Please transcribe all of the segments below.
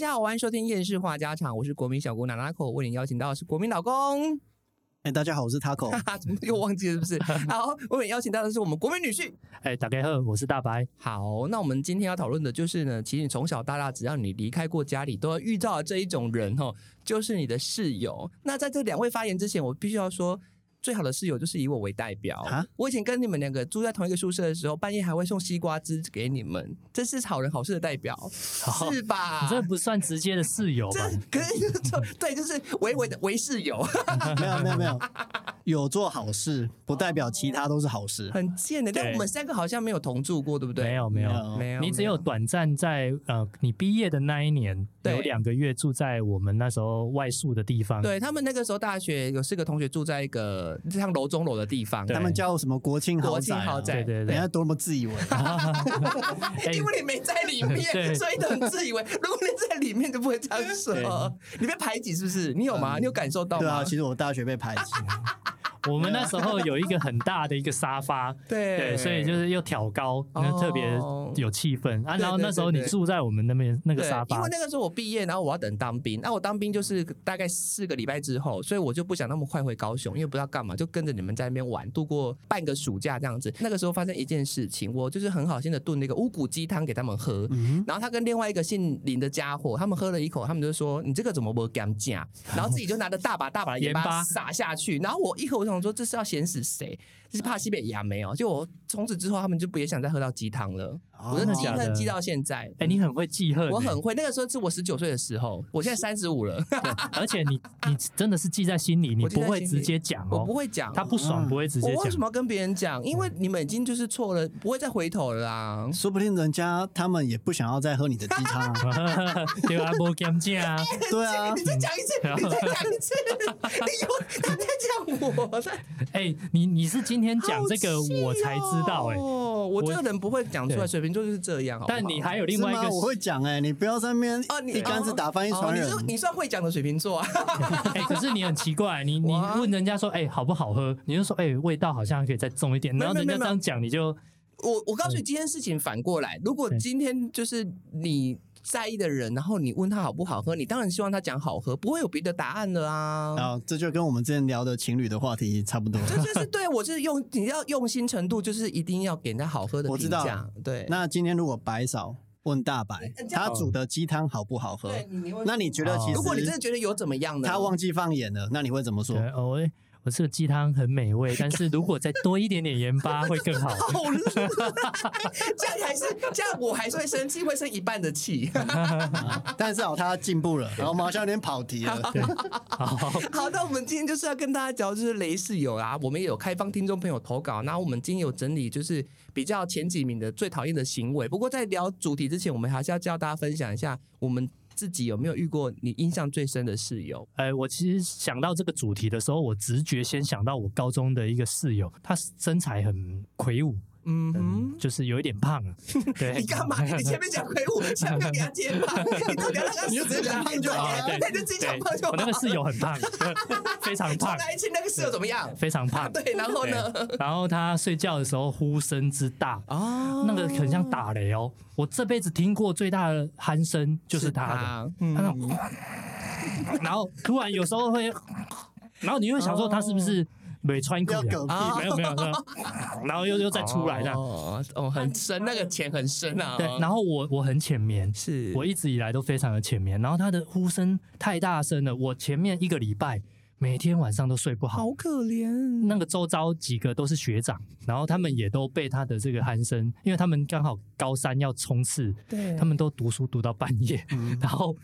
家好，欢迎收听厌世话家常，我是国民小姑娜娜口，为您邀请到的是国民老公，哎、大家好，我是 么又忘记了是不是？好，我们邀请到的是我们国民女婿。哎，大家好，我是大白。好，那我们今天要讨论的就是呢，其实你从小到大，只要你离开过家里，都要遇到的这一种人哦，就是你的室友。那在这两位发言之前，我必须要说。最好的室友就是以我为代表啊。我以前跟你们两个住在同一个宿舍的时候，半夜还会送西瓜汁给你们，这是好人好事的代表，是吧？你这不算直接的室友吧？这可是就对，就是唯唯的唯室友，没有没有没 有，有做好事不代表其他都是好事。很贱的。但我们三个好像没有同住过，对不对？没有没有没有，你只有短暂在呃，你毕业的那一年有两个月住在我们那时候外宿的地方。对他们那个时候大学有四个同学住在一个像楼中楼的地方，他们叫什么国庆豪国宅、啊？庆豪宅对对对人家多么自以为。哎因为你没在里面，所以都很自以为。如果你在里面，就不会这样说。你被排挤是不是？你有吗？你有感受到吗？对啊，其实我大学被排挤，我们那时候有一个很大的一个沙发，对对，所以就是又挑高，哦那特别有气氛啊。然后那时候你住在我们那边那个沙发因为，那个时候我毕业，然后我要等当兵。那我当兵就是大概四个礼拜之后，所以我就不想那么快回高雄，因为不知道干嘛，就跟着你们在那边玩，度过半个暑假这样子。那个时候发生一件事情，我就是很好心的炖那个乌骨鸡汤给他们喝，然后他跟另外一个姓林的家伙，他们喝了一口，他们就说你这个怎么不敢讲？然后自己就拿着大把大把的盐巴盐巴撒下去，然后我一口我说这是要咸死谁？这是怕西北牙没有？就我从此之后他们就不也想再喝到鸡汤了，哦我就记真的假的恨记到现在。哎，你很会记恨欸，我很会，那个时候是我十九岁的时候，我现在三十五了，而且你 你真的是记在心里，你不会直接讲我哦，不会讲。他不爽不会直接讲我为什。么要跟别人讲？因为你们已经就是错了，不会再回头了啦。说不定人家他们也不想要再喝你的鸡汤啊。对啊，无减价啊，对啊你，再讲一次，你再讲一次，你有他在讲我，在哎、你你是今天讲这个我才知道哎、哦，我这个人不会讲出来，水瓶座就是这样。好好但你还有另外一个我会讲哎、你不要在那边哦，你一竿子打翻一船人。哦你是你算会讲的水瓶座啊？哎、可是你很奇怪，你 你问人家说哎、好不好喝，你就说哎、味道好像可以再重一点，然后人家这样讲，你就我我告诉你，今天事情反过来，如果今天就是你在意的人，然后你问他好不好喝，你当然希望他讲好喝，不会有别的答案了啊。啊，这就跟我们之前聊的情侣的话题差不多。这就是对我就是用你要用心程度，就是一定要给人家好喝的我知道评价。对，那今天如果白嫂问大白他煮的鸡汤好不好喝？对你你那你觉得其实如果你真的觉得有怎么样呢？他忘记放盐了，那你会怎么说我这个鸡汤很美味，但是如果再多一点点盐巴会更好。好了，这样还是这样，我还是会生气，会生一半的气。但是哦，他进步了，然后马上有点跑题了。好，好，那我们今天就是要跟大家聊，就是雷室友啊，我们也有开放听众朋友投稿，那我们今天有整理就是比较前几名的最讨厌的行为。不过在聊主题之前，我们还是要教大家分享一下我们自己有没有遇过你印象最深的室友。哎，我其实想到这个主题的时候，我直觉先想到我高中的一个室友，他身材很魁梧，嗯哼。嗯，就是有一点胖啊。对，你干嘛？你前面讲魁梧，下面给他接胖，你到底要让他你就直接讲胖就好了对，对就自己讲胖就好。我那个室友很胖，非常胖，重来一起，那个室友怎么样？非常胖。对，然后呢？然后他睡觉的时候呼声之大，啊那个很像打雷哦。我这辈子听过最大的鼾声就是他的，嗯他那种，然后突然有时候会，然后你会想说他是不是没穿裤？没有没有没有，然后又又再出来这样。哦哦，很深，那个浅很深啊。对，然后我我很浅眠，是我一直以来都非常的浅眠，然后他的呼声太大声了，我前面一个礼拜每天晚上都睡不好。好可怜。那个周遭几个都是学长，然后他们也都被他的这个鼾声，因为他们刚好高三要冲刺，对他们都读书读到半夜，然后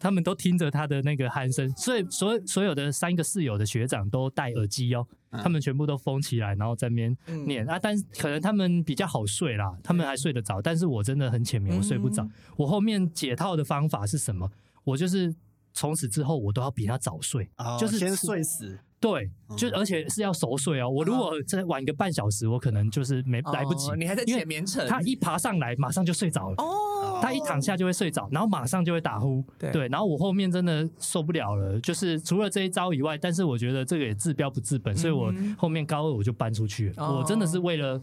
他们都听着他的那个鼾声，所以所有所有的三个室友的学长都戴耳机哦，他们全部都封起来，然后在那边念、啊，但可能他们比较好睡啦，他们还睡得着，但是我真的很浅眠，我睡不着。我后面解套的方法是什么？我就是从此之后我都要比他早睡，哦就是先睡死。对，就而且是要熟睡哦。我如果再晚个半小时，我可能就是没来不及哦。你还在因为浅眠层他一爬上来马上就睡着了。哦，他一躺下就会睡着，然后马上就会打呼。对然后我后面真的受不了了，就是除了这一招以外，但是我觉得这个也治标不治本，所以我后面高二我就搬出去了。哦我真的是为了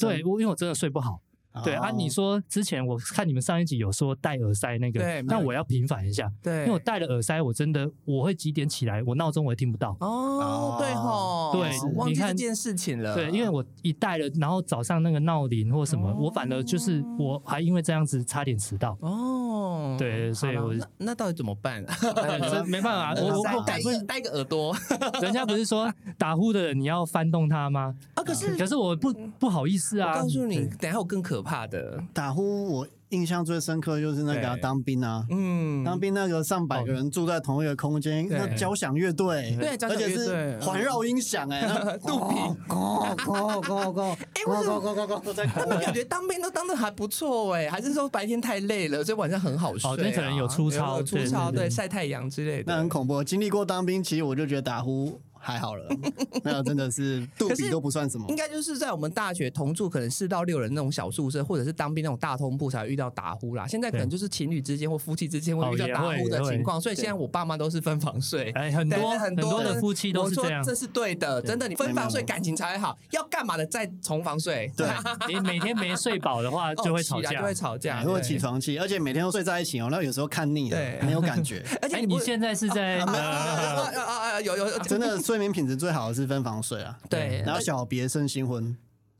对，我因为我真的睡不好。对啊，哦你说之前我看你们上一集有说戴耳塞那个对，那我要平反一下，对因为我戴了耳塞，我真的我会几点起来，我闹钟我也听不到。哦，对吼，对忘记你看这件事情了。对，因为我一戴了，然后早上那个闹铃或什么，哦我反而就是我还因为这样子差点迟到。哦，对所以我那那到底怎么办？没办法，我我我戴不是一戴个耳朵 人家不是说打呼的人你要翻动它吗？啊，可是可是我不不好意思我啊。告诉你，等下我更可怕的，打呼，我印象最深刻就是那个啊当兵啊。嗯，当兵那个上百个人住在同一个空间，那交响乐队，对。而且是环绕音响，哎，杜比咕咕咕咕，哎为什么？咕咕咕咕在他们感觉当兵都当的还不错哎，还是说白天太累了，所以晚上很好睡啊？哦那可能有粗糙有粗糙，对对对对，晒太阳之类的。那很恐怖。经历过当兵，其实我就觉得打呼还好了，那个真的是杜比都不算什么应。该就是在我们大学同住，可能四到六人那种小宿舍，或者是当兵那种大通铺才会遇到打呼啦。现在可能就是情侣之间或夫妻之间会遇到打呼的情况，所以现在我爸妈都是分房睡。哎，很多很多的夫妻都是这样。这是对的，真的，你分房睡感情才会好。要干嘛的再重房睡，对，你 每天没睡饱的话，就会吵架就。会吵架，会起床气，而且每天都睡在一起哦，那有时候看腻了对，没有感觉。哎，而且你现在是在啊呃啊有有真的睡眠品质最好的是分房睡啊，对，然后小别胜新婚，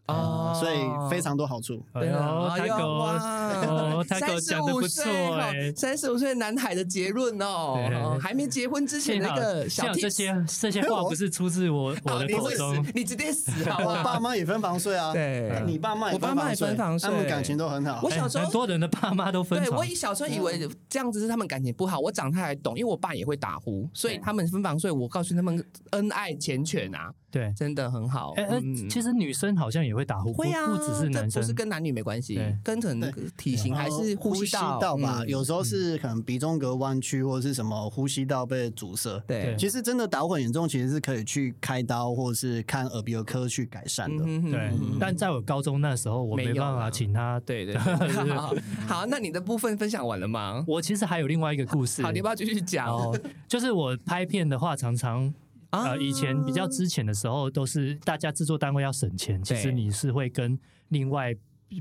哦所以非常多好处。哎呦，他狗哦，他狗讲的不错哎。三十五岁男孩的结论哦还没结婚之前那个小这些这些话不是出自我我的 口中死，，你直接死好不我爸好？妈也分房睡啊，对你爸妈也我爸妈也分房睡他们感情都很好我。小时候哎很多人的爸妈都分床对我。以小时候以为这样子是他们感情不好，我长大才懂，因为我爸也会打呼，所以他们分房睡。我告诉他们恩爱缱绻啊，对，真的很好。哎哎，嗯其实女生好像也会打呼，不会啊，不只是男生这不是。跟男女没关系对，跟可能体型还是呼吸吸道道吧，嗯有时候是可能鼻中隔弯曲或者是什么呼吸道被阻塞。对，其实真的打呼很严重，其实是可以去开刀或者是看耳鼻喉科去改善的。嗯哼对嗯，但在我高中那时候，我没办法啊请他。对对，对 好，好，那你的部分分享完了吗？我其实还有另外一个故事。好，你要不要继续讲？哦，就是我拍片的话，常常啊呃，以前比较之前的时候，都是大家制作单位要省钱，其实你是会跟另外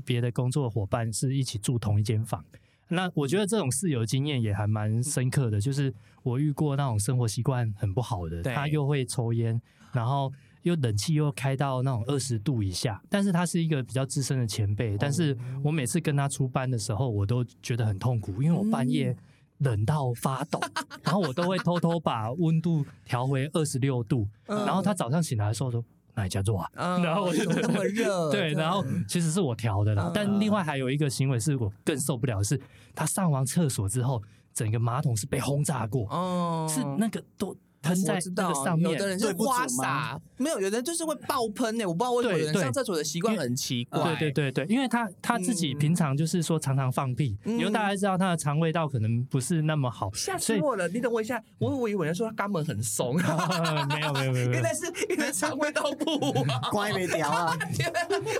别的工作伙伴是一起住同一间房。那我觉得这种室友经验也还蛮深刻的，就是我遇过那种生活习惯很不好的，他又会抽烟，然后又冷气又开到那种二十度以下，但是他是一个比较资深的前辈，但是我每次跟他出班的时候，我都觉得很痛苦，因为我半夜冷到发抖，然后我都会偷偷把温度调回二十六度，嗯。然后他早上醒来的时候说。哪一家做啊？嗯。然后我就那么热，对，然后其实是我调的啦。嗯。但另外还有一个行为是我更受不了的是，他上完厕所之后，整个马桶是被轰炸过，哦，是那个都喷在上面有。的人花洒，没有，有的人就是会爆喷呢。我不知道为什么有人上厕所的习惯很奇怪。对对对对，因为他他自己嗯平常就是说常常放屁，嗯因为大家知道他的肠胃道可能不是那么好，吓死我了！你等我一下，我我以为人说他肛门很松，没有没有没有没有 原来。是因为肠胃道不好。乖没屌啊！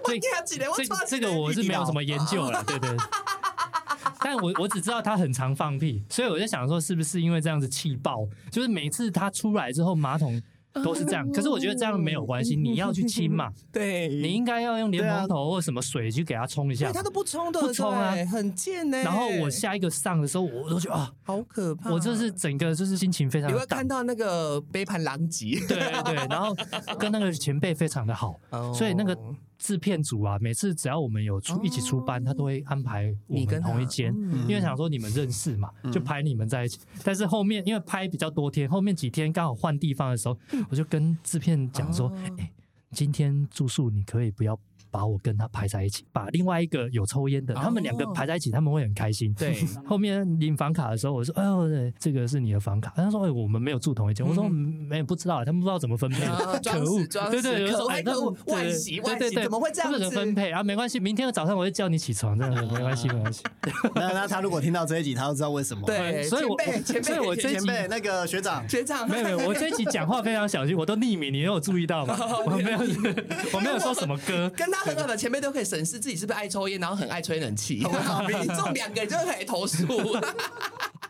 我听起来，这这个我是没有什么研究了，对对。但我我只知道他很常放屁，所以我就想说，是不是因为这样子气爆，就是每次他出来之后马桶都是这样。可是我觉得这样没有关系，你要去清嘛，对，你应该要用莲蓬头或什么水去给他冲一下。他都不冲的，不冲啊很贱呢。然后我下一个上的时候，我都觉得啊，好可怕，我就是整个就是心情非常的荡。你会看到那个杯盘狼藉，对对对，然后跟那个前辈非常的好，哦所以那个制片组啊，每次只要我们有出一起出班，他都会安排我们同一间，嗯因为想说你们认识嘛，就排你们在一起。但是后面因为拍比较多天，后面几天刚好换地方的时候，我就跟制片讲说，哦哎，今天住宿你可以不要。把我跟他排在一起，把另外一个有抽烟的，他们两个哦排在一起，他们会很开心。对，后面领房卡的时候，我说：“哎呦，对这个是你的房卡。”他说：“哎，我们没有住同一间。”我说：“没有不知道，他们不知道怎么分配。可恶对对，死可有时候哎，恶可恶那对惋惜惋惜对对对，怎么会这样子分配啊？没关系，明天的早上我会叫你起床，这样子没关系，没关系。那那他如果听到这一集，他就知道为什么。对，所以我所以我这前辈那个学长，学长没有没有，我这一集讲话非常小心，我都匿名，你有注意到吗？我没有，我没有说什么歌。跟他很好的前辈都可以审视自己是不是爱抽烟，然后很爱吹冷气。你这种两个人就可以投诉。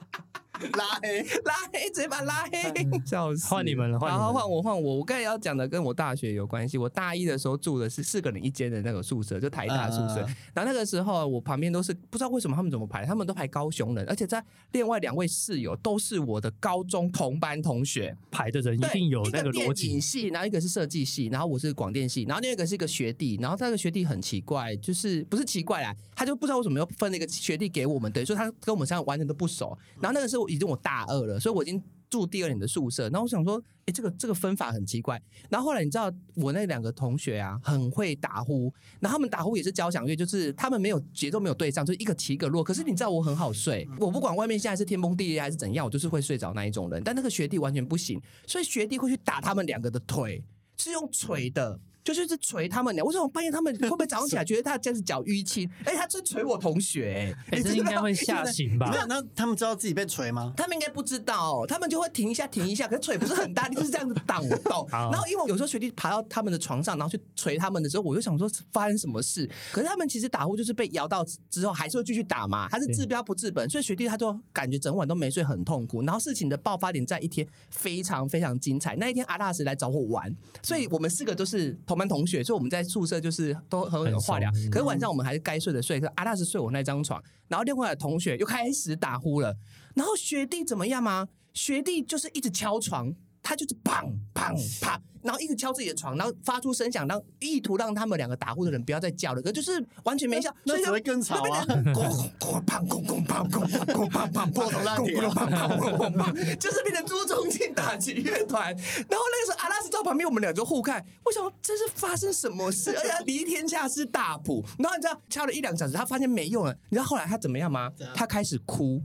拉黑，拉黑，直接把拉黑，笑死！换你们了换你们然后换我，换我。我刚才要讲的跟我大学有关系。我大一的时候住的是四个人一间的那个宿舍，就台大宿舍。嗯然后那个时候我旁边都是不知道为什么他们怎么排，他们都排高雄人，而且在另外两位室友都是我的高中同班同学。排的人一定有那个逻一电影辑，系，然后一个是设计系，然后我是广电系，然后另外一个是一个学弟，然后那个学弟很奇怪，就是不是奇怪啦，他就不知道为什么要分那个学弟给我们，等于说他跟我们三个完全都不熟。然后那个时候已经我大二了，所以我已经住第二年的宿舍，然后我想说，哎，这个这个分法很奇怪。然后后来你知道我那两个同学啊，很会打呼，然后他们打呼也是交响乐，就是他们没有节奏没有对上，就一个起一个落。可是你知道我很好睡，我不管外面现在是天崩地裂还是怎样，我就是会睡着那一种人。但那个学弟完全不行，所以学弟会去打他们两个的腿，是用捶的。就是是捶他们俩，为什么半夜他们会不会早上起来觉得他这样子脚淤青？哎、他真捶我同学、哎、哎，这应该会吓醒吧没？有，那他们知道自己被捶吗？他们应该不知道，他们就会停一下，停一下，可是腿不是很大力，就是这样子挡动。好然后因为有时候学弟爬到他们的床上，然后去捶他们的时候，我就想说发生什么事。可是他们其实打呼就是被摇到之后，还是会继续打嘛，他是治标不治本，所以学弟他就感觉整晚都没睡，很痛苦。然后事情的爆发点在一天非常非常精彩，那一天阿大师来找我玩，所以我们四个都是同班同学，所以我们在宿舍就是都很有话聊。可是晚上我们还是该睡的睡，可是阿大是睡我那张床，然后另外的同学又开始打呼了。然后学弟怎么样吗？学弟就是一直敲床，他就是砰砰砰，然后一直敲自己的床，然后发出声响，然后意图让他们两个打呼的人不要再叫了，可就是完全没效，所以就那只会更吵啊！砰砰砰砰砰砰砰砰砰砰破铜烂铁啊砰砰砰砰砰，就是变成朱宗庆打击乐团。然后那个时候阿拉斯在旁边，我们俩就互看，我想说这是发生什么事？而且他离天下是大谱。然后你知道敲了一两个小时，他发现没用了，你知道后来他怎么样吗？他开始哭。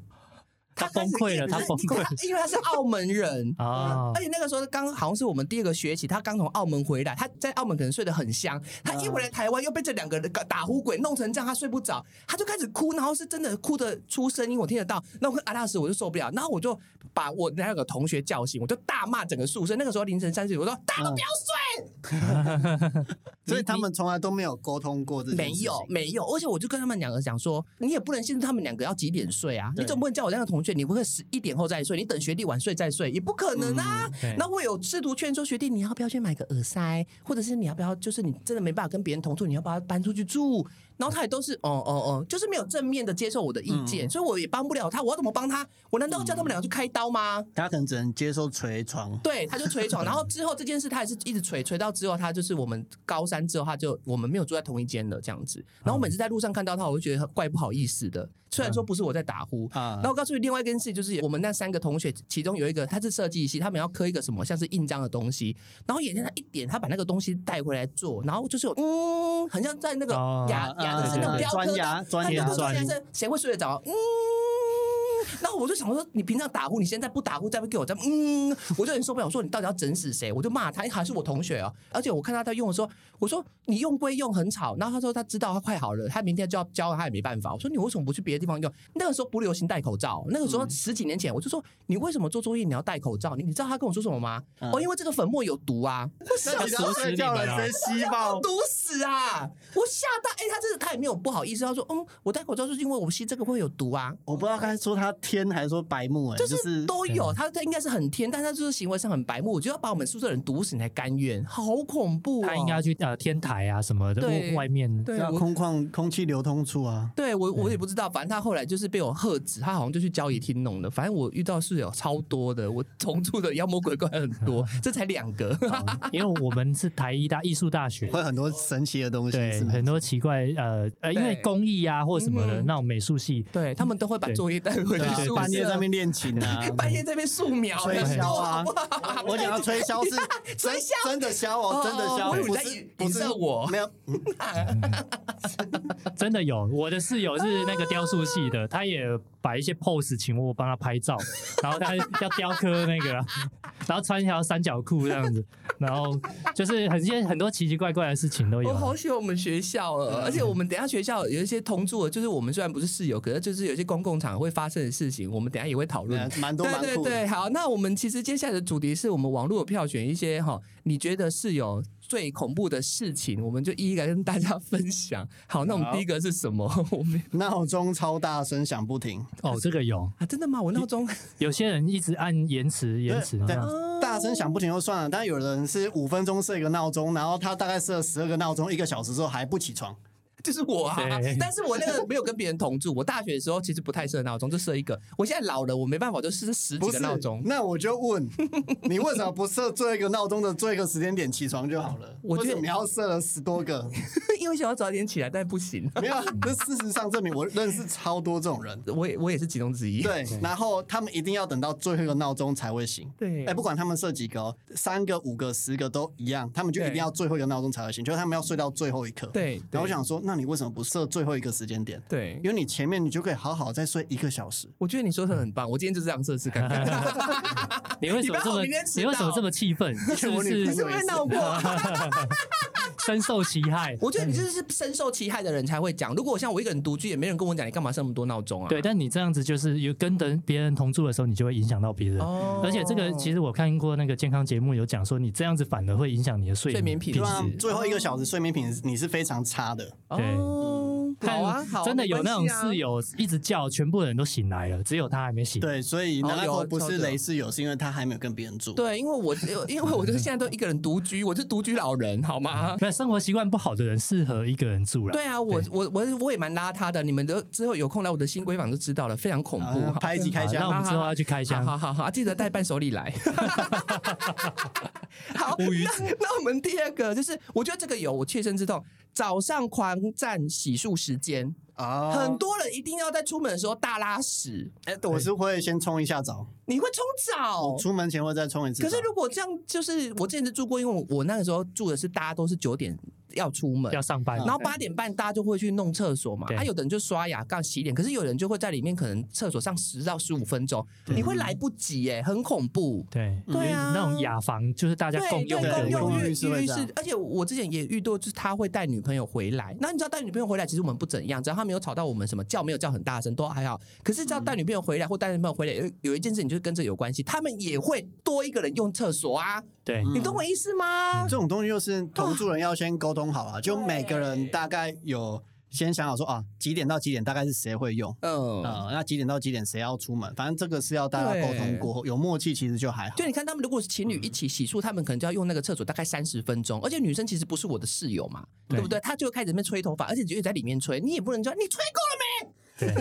他崩溃了，他崩溃了。因为他是澳门人啊 而且那个时候刚好像是我们第二个学期，他刚从澳门回来，他在澳门可能睡得很香，他一回来台湾又被这两个人打呼鬼弄成这样，他睡不着，他就开始哭，然后是真的哭的出声音，我听得到。那我跟阿拉斯我就受不了，然后我就把我那个同学叫醒，我就大骂整个宿舍。那个时候凌晨三四点，我说大家都不要睡，所以他们从来都没有沟通过这没有没有，而且我就跟他们两个讲说，你也不能限制他们两个要几点睡啊，你总不能叫我那个同学，你不会十一点后再睡，你等学弟晚睡再睡，也不可能啊。对那会有试图劝说学弟，你要不要去买个耳塞，或者是你要不要，就是你真的没办法跟别人同住，你要不要搬出去住？然后他也都是哦哦哦，就是没有正面的接受我的意见，所以我也帮不了他。我要怎么帮他？我难道要叫他们两个去开刀吗？他可能只能接受捶床。对，他就捶床，然后之后这件事他也是一直捶捶到之后，他就是我们高三之后，他就我们没有住在同一间了这样子。然后我每次在路上看到他，我就觉得怪不好意思的。虽然说不是我在打呼，啊然后我告诉你另外一件事，就是我们那三个同学，其中有一个他是设计系，他们要刻一个什么像是印章的东西，然后眼睛他一点，他把那个东西带回来做，然后就是有嗯，很像在那个哦牙牙的是那种啊雕刻的，钻牙钻牙他那个钻牙是谁会睡得着？嗯。然后我就想说，你平常打呼，你现在不打呼，再不给我再嗯，我就很受不了。我说你到底要整死谁？我就骂他，还是我同学哦。而且我看他在用的时候，我说你用归用，很吵。然后他说他知道他快好了，他明天就要交，他也没办法。我说你为什么不去别的地方用？那个时候不流行戴口罩，那个时候十几年前，我就说你为什么做作业你要戴口罩？你你知道他跟我说什么吗？嗯哦，因为这个粉末有毒啊！我那你要要锁死睡觉了，你们啊谁吸爆？毒死啊！我吓到，哎、他这个他也没有不好意思，他说嗯，我戴口罩就是因为我吸这个会有毒啊。我不知道该说他天还是说白目哎，就就是都有，他他应该是很天，但他就是行为上很白目，我觉得要把我们宿舍人毒死，你才甘愿，好恐怖、哦！他应该要去呃天台啊什么的，外外面对空旷空气流通处啊。对我我也不知道，反正他后来就是被我喝止，他好像就去交易厅弄的。反正我遇到室友超多的，我同住的妖魔鬼怪很多，这才两个。因为我们是台医大艺术大学，会很多神奇的东西，很多奇怪呃呃，因为对工艺啊或什么的嗯那种美术系，对他们都会把作业带回去对啊，半夜在那边练琴啊，半夜在那边素描，吹箫啊。我讲要吹箫是真 吹箫。真的箫哦，真的箫，不是不是我。没有，真的有。我的室友是那个雕塑系的，他也摆一些 pose 请我帮他拍照，然后他要雕刻那个啊，然后穿一条三角裤这样子，然后就是很些很多奇奇怪怪的事情都有。啊。我好喜欢我们学校哦，而且我们等下学校有一些同住的，就是我们虽然不是室友，可是就是有些公共场合会发生的事情，我们等下也会讨论。蛮多蛮酷的。对对对，好，那我们其实接下来的主题是我们网络票选一些哈，你觉得是有最恐怖的事情，我们就一一来跟大家分享。好，那我们第一个是什么？我们闹钟超大声响不停，哦，这个有，啊，真的吗？我闹钟有些人一直按延迟延迟对这样。大声响不停就算了，但有人是五分钟设一个闹钟，然后他大概设十二个闹钟，一个小时之后还不起床。就是我啊，但是我那个没有跟别人同住。我大学的时候其实不太设闹钟，就设一个。我现在老了，我没办法，就设十几不是个闹钟。那我就问你为什么不设最后一个闹钟的最后一个时间点起床就好了？我觉得为什么你要设了十多个？因为想要早点起来，但不行。没有，这事实上证明我认识超多这种人。我也我也是其中之一。对，然后他们一定要等到最后一个闹钟才会醒。对哎，不管他们设几个哦，三个、五个、十个都一样，他们就一定要最后一个闹钟才会醒，就是他们要睡到最后一刻。对然后我想说，那你为什么不设最后一个时间点？对因为你前面你就可以好好再睡一个小时。我觉得你说的很棒，我今天就这样测试看看。你为什么这么你为什么这么气愤？是不是你是不是闹过？深受其害？我觉得你这是深受其害的人才会讲。如果我像我一个人独居，也没人跟我讲，你干嘛设那么多闹钟啊？对，但你这样子就是有跟等别人同住的时候，你就会影响到别人。哦而且这个其实我看过那个健康节目有讲说，你这样子反而会影响你的睡睡眠品品对啊是，最后一个小时睡眠品质你是非常差的。哦，好啊，好啊，真的有那种室友一直叫，全部人都醒来了，只有他还没醒。对，所以哦南大口不是雷室友，是因为他还没有跟别人住。对，因为我因为我就是现在都一个人独居，我是独居老人，好吗？那生活习惯不好的人适合一个人住了。对啊，我我我我也蛮邋遢的，你们都之后有空来我的新闺房就知道了，非常恐怖啊。拍一集开箱，那我。们之后要去开箱。好好好好，记得带伴手礼来。好，那那我们第二个就是，我觉得这个有我切身之痛，早上狂占洗漱时间，啊很多人一定要在出门的时候大拉屎，哎，我是会先冲一下澡，你会冲澡我。出门前会再冲一次。可是如果这样，就是我之前是住过，因为我我那个时候住的是大家都是九点要出门，要上班，然后八点半大家就会去弄厕所嘛，对。啊，有的人就刷牙、刚洗脸，可是有人就会在里面可能厕所上十到十五分钟，你会来不及耶，很恐怖。对。对啊那种雅房就是大家共用的卫浴共用浴浴室会浴这样。室，而且我之前也遇到，就是他会带女朋友回来。那你知道带女朋友回来，其实我们不怎样，只要他没有吵到我们，什么叫没有叫很大声都还好。可是只要带女朋友回来或带女朋友回来，有有一件事情就是跟这有关系，他们也会多一个人用厕所啊，对，你懂我意思吗？这种东西就是同住人要先沟通好啊，就每个人大概有先想好说啊，几点到几点大概是谁会用。嗯，呃，那几点到几点谁要出门？反正这个是要大家沟通过后，有默契其实就还好就。你看他们如果是情侣一起洗漱，他们可能就要用那个厕所大概三十分钟，而且女生其实不是我的室友嘛，对对不对？她就开始在那边吹头发，而且就在里面吹，你也不能叫你吹？对，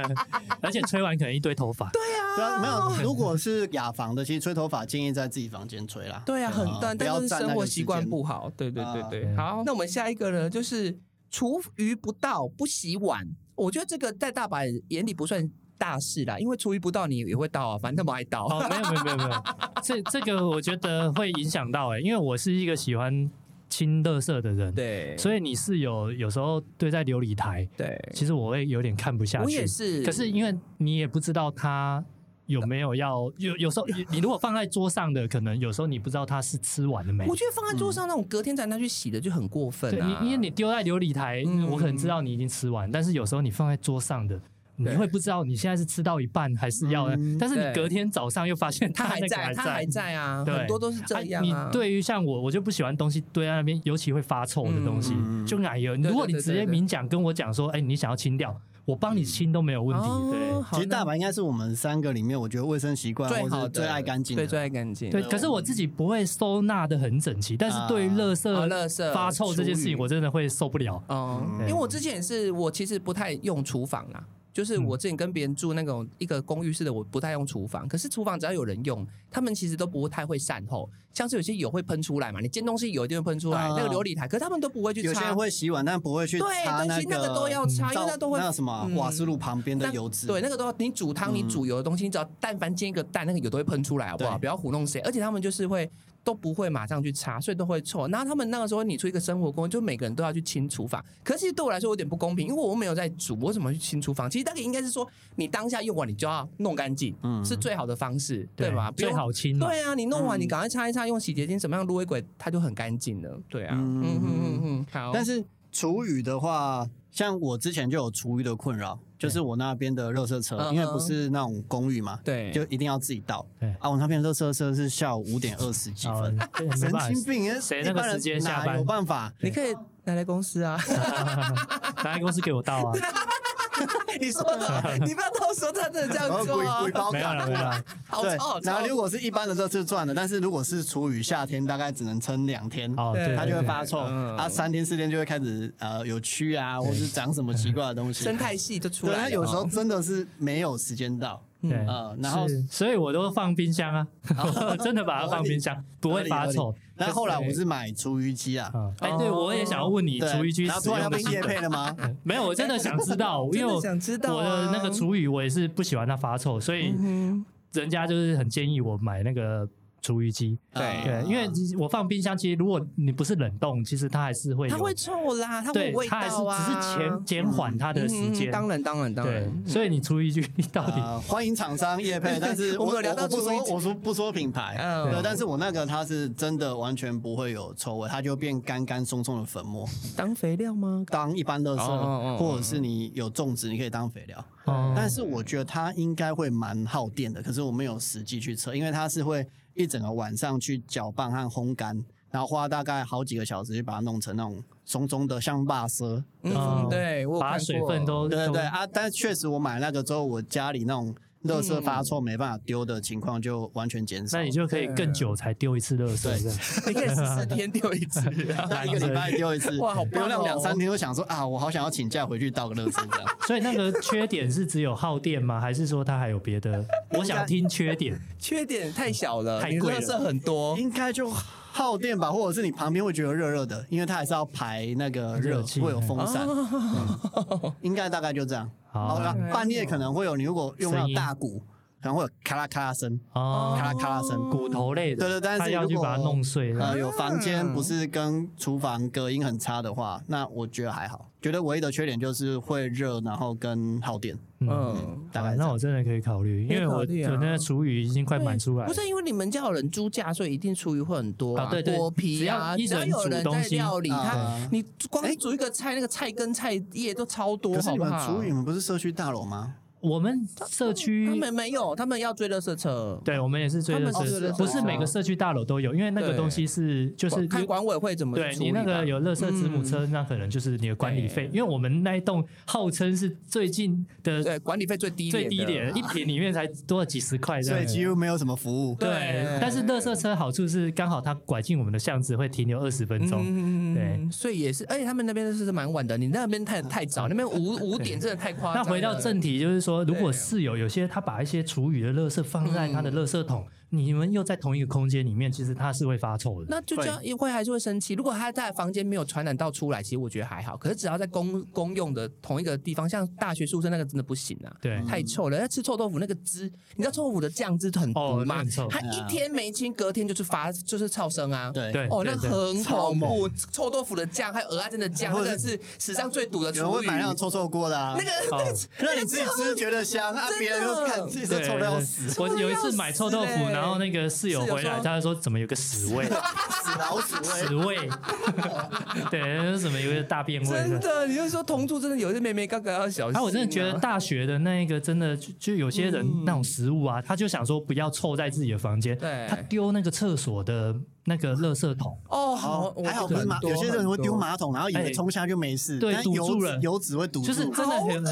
而且吹完可能一堆头发。对啊，对啊，没有。如果是雅房的，其实吹头发建议在自己房间吹啦。对啊，很但不要但是生活习惯不好，对对对对。啊好，那我们下一个呢，就是厨余不到不洗碗，我觉得这个在大阪眼里不算大事啦，因为厨余不到你也会倒啊，反正他们爱倒。哦，没有没有没有没有，这这个我觉得会影响到哎、因为我是一个喜欢清垃圾的人，，对，所以你是有有时候堆在琉璃台，对，其实我会有点看不下去。我也是。可是因为你也不知道他有没有要有有时候你你如果放在桌上的，可能有时候你不知道他是吃完了没我。觉得放在桌上那种隔天才拿去洗的就很过分对啊。你，因为你丢在琉璃台，嗯我可能知道你已经吃完，但是有时候你放在桌上的，你对会不知道你现在是吃到一半还是要，嗯但是你隔天早上又发现它还那个在，它还在啊，很多都是这样啊。你对于像我，我就不喜欢东西堆在那边，尤其会发臭的东西，嗯就奶油。如果你直接明讲跟我讲说，哎，你想要清掉，我帮你清都没有问题。哦对好其实大那阪应该是我们三个里面，我觉得卫生习惯最好的、最爱干净的。对，最爱干净。对，可是我自己不会收纳的很整齐，但是对于垃哦圾垃圾发臭这件事情，我真的会受不了。哦、因对为我之前也是，我其实不太用厨房啦。就是嗯我之前跟别人住那种一个公寓式的，我不太用厨房。可是厨房只要有人用，他们其实都不太会善后。像是有些油会喷出来嘛，你煎东西油一定会喷出来，啊那个琉璃台，可是他们都不会去擦。有些人会洗碗，但不会去对擦但是那个都要擦因为那都会那什么嗯瓦斯炉旁边的油脂。对，那个都要你煮汤，你嗯煮油的东西，你只要但凡煎一个蛋，那个油都会喷出来，好不好？不要糊弄谁。而且他们就是会都不会马上去擦，所以都会臭。然后他们那个时候你出一个生活工，就每个人都要去清厨房。可是对我来说有点不公平，因为我没有在煮，我怎么去清厨房？其实大概应该是说，你当下用完你就要弄干净，嗯是最好的方式，对吧？不最好清。对啊，你弄完嗯你赶快擦一擦，用洗洁精怎么样撸一滚，它就很干净了。对啊，嗯嗯嗯嗯嗯，好。但是厨余的话，像我之前就有厨余的困扰，就是我那边的热色车，嗯因为不是那种公寓嘛，对就一定要自己倒。对啊，我那边的热色车是下午五点二十几哦分，对神经病！谁那个时间下班有办法？你可以拿来公司啊。拿来公司给我倒啊，你说的，你不要到时候他真的这样做啊鬼 鬼。包没有了感没有了，然后如果是一般的这次赚的，但是如果是处于，夏天大概只能撑两天。哦对，它就会发臭，嗯啊，三天四天就会开始呃有蛆啊，或是长什么奇怪的东西。生态系就出，来了。它有时候真的是没有时间到，对。啊，然后所以我都放冰箱啊，真的把它放冰箱，不会发臭。那后来我是买厨余机啊，啊，哎，对我也想要问你，对，厨余机然后使突然要被夜用的心得配了吗？没有，我真的想知道，因为我想知道啊。我的那个厨余我也是不喜欢它发臭，所以嗯人家就是很建议我买那个厨余机。对对，因为我放冰箱，其实如果你不是冷冻，其实它还是会，它会臭啦，它会味，它还是道啊。只是减减缓它的时间。嗯当然，当然，当然。，所以你厨余机到底呃，欢迎厂商夜配，但是我我们有聊到不说，我说不说品牌，但是我那个它是真的完全不会有臭味，它就变干干松松的粉末，当肥料吗？当一般垃哦哦哦圾，或者是你有种植，你可以当肥料。哦但是我觉得它应该会蛮耗电的，可是我没有实际去测，因为它是会一整个晚上去搅拌和烘干，然后花大概好几个小时去把它弄成那种松松的，像霸蛇。嗯哦，对，我把水分都都对对对啊，但确实我买那个之后，我家里那种垃圾发嗯臭没办法丢的情况就完全减少。那你就可以更久才丢一次垃圾，对你可以十四天丢一次 一个礼拜丢一次，哇好漂亮两三天，就想说啊，我好想要请假回去倒个垃圾这样。所以那个缺点是只有耗电吗？还是说它还有别的？我想听缺点。缺点太小了，你太贵了垃圾很多。应该就耗电吧，或者是你旁边会觉得热热的，因为它还是要排那个热，热气。会有风扇，哦。应该大概就这样。好。半夜可能会有，你如果用到大鼓，可能会有咔啦咔啦声，哦，咔啦咔啦声。骨头类的，对对，但是要去把它弄碎。呃，有房间不是跟厨房隔音很差的话，那我觉得还好。觉得唯一的缺点就是会热，然后跟耗电。嗯，大概那我真的可以考虑，因为我可以考虑啊我那厨余已经快满出来了不。是因为你们家有人租架，所以一定厨余会很多啊对对锅皮啊，只要一人有人在料理，他啊你光煮一个菜，那个菜根菜叶都超多，可是你们好不好？厨余，你们不是社区大楼吗？我们社区他们没有，他们要追垃圾车。对，我们也是追垃他们是圾，不是每个社区大楼都有，因为那个东西是就是看管委会怎么对你那个有垃圾子母车，那可能就是你的管理费，因为我们那一栋号称是最近的对管理费最低最低点，一平里面才多了几十块这所以。几乎没有什么服务。对对，但是垃圾车好处是刚好它拐进我们的巷子会停留二十分钟，嗯对，所以也是，而且他们那边是蛮晚的，你那边太太早，那边五五点真的太夸张。那回到正题，就是说，如果对。室友有些他把一些厨余的垃圾放在他的垃圾桶，你们又在同一个空间里面，其实他是会发臭的。那就这样一会还是会生气。如果他在房间没有传染到出来，其实我觉得还好。可是只要在公公用的同一个地方，像大学宿舍那个真的不行啊，对，太臭了。要吃臭豆腐那个汁，你知道臭豆腐的酱汁很哦毒吗那很臭？它一天没清，隔天就是发就是超生啊。对对哦，那很恐怖！臭豆腐的酱还有鹅啊真的酱，或者那个是史上最毒的有人会厨余。买那种臭臭锅的啊，那个哦，让你自己吃觉得香，啊，别人又看自己都对，臭的要死，我有一次买臭豆腐，臭得要死欸然后那个室友回来，他就说怎么有个屎味，死老鼠味。屎味。对，那是什么有个大便味。真的，你就说同住真的有些妹妹刚刚要小心、啊，我真的觉得大学的那一个真的就就有些人那种食物啊，他就想说不要臭在自己的房间，对。他丢那个厕所的那个垃圾桶，哦，好，还好不是马，有些人会丢马桶，然后以为哎。冲下就没事，对堵住了。油脂会堵住，就是真的很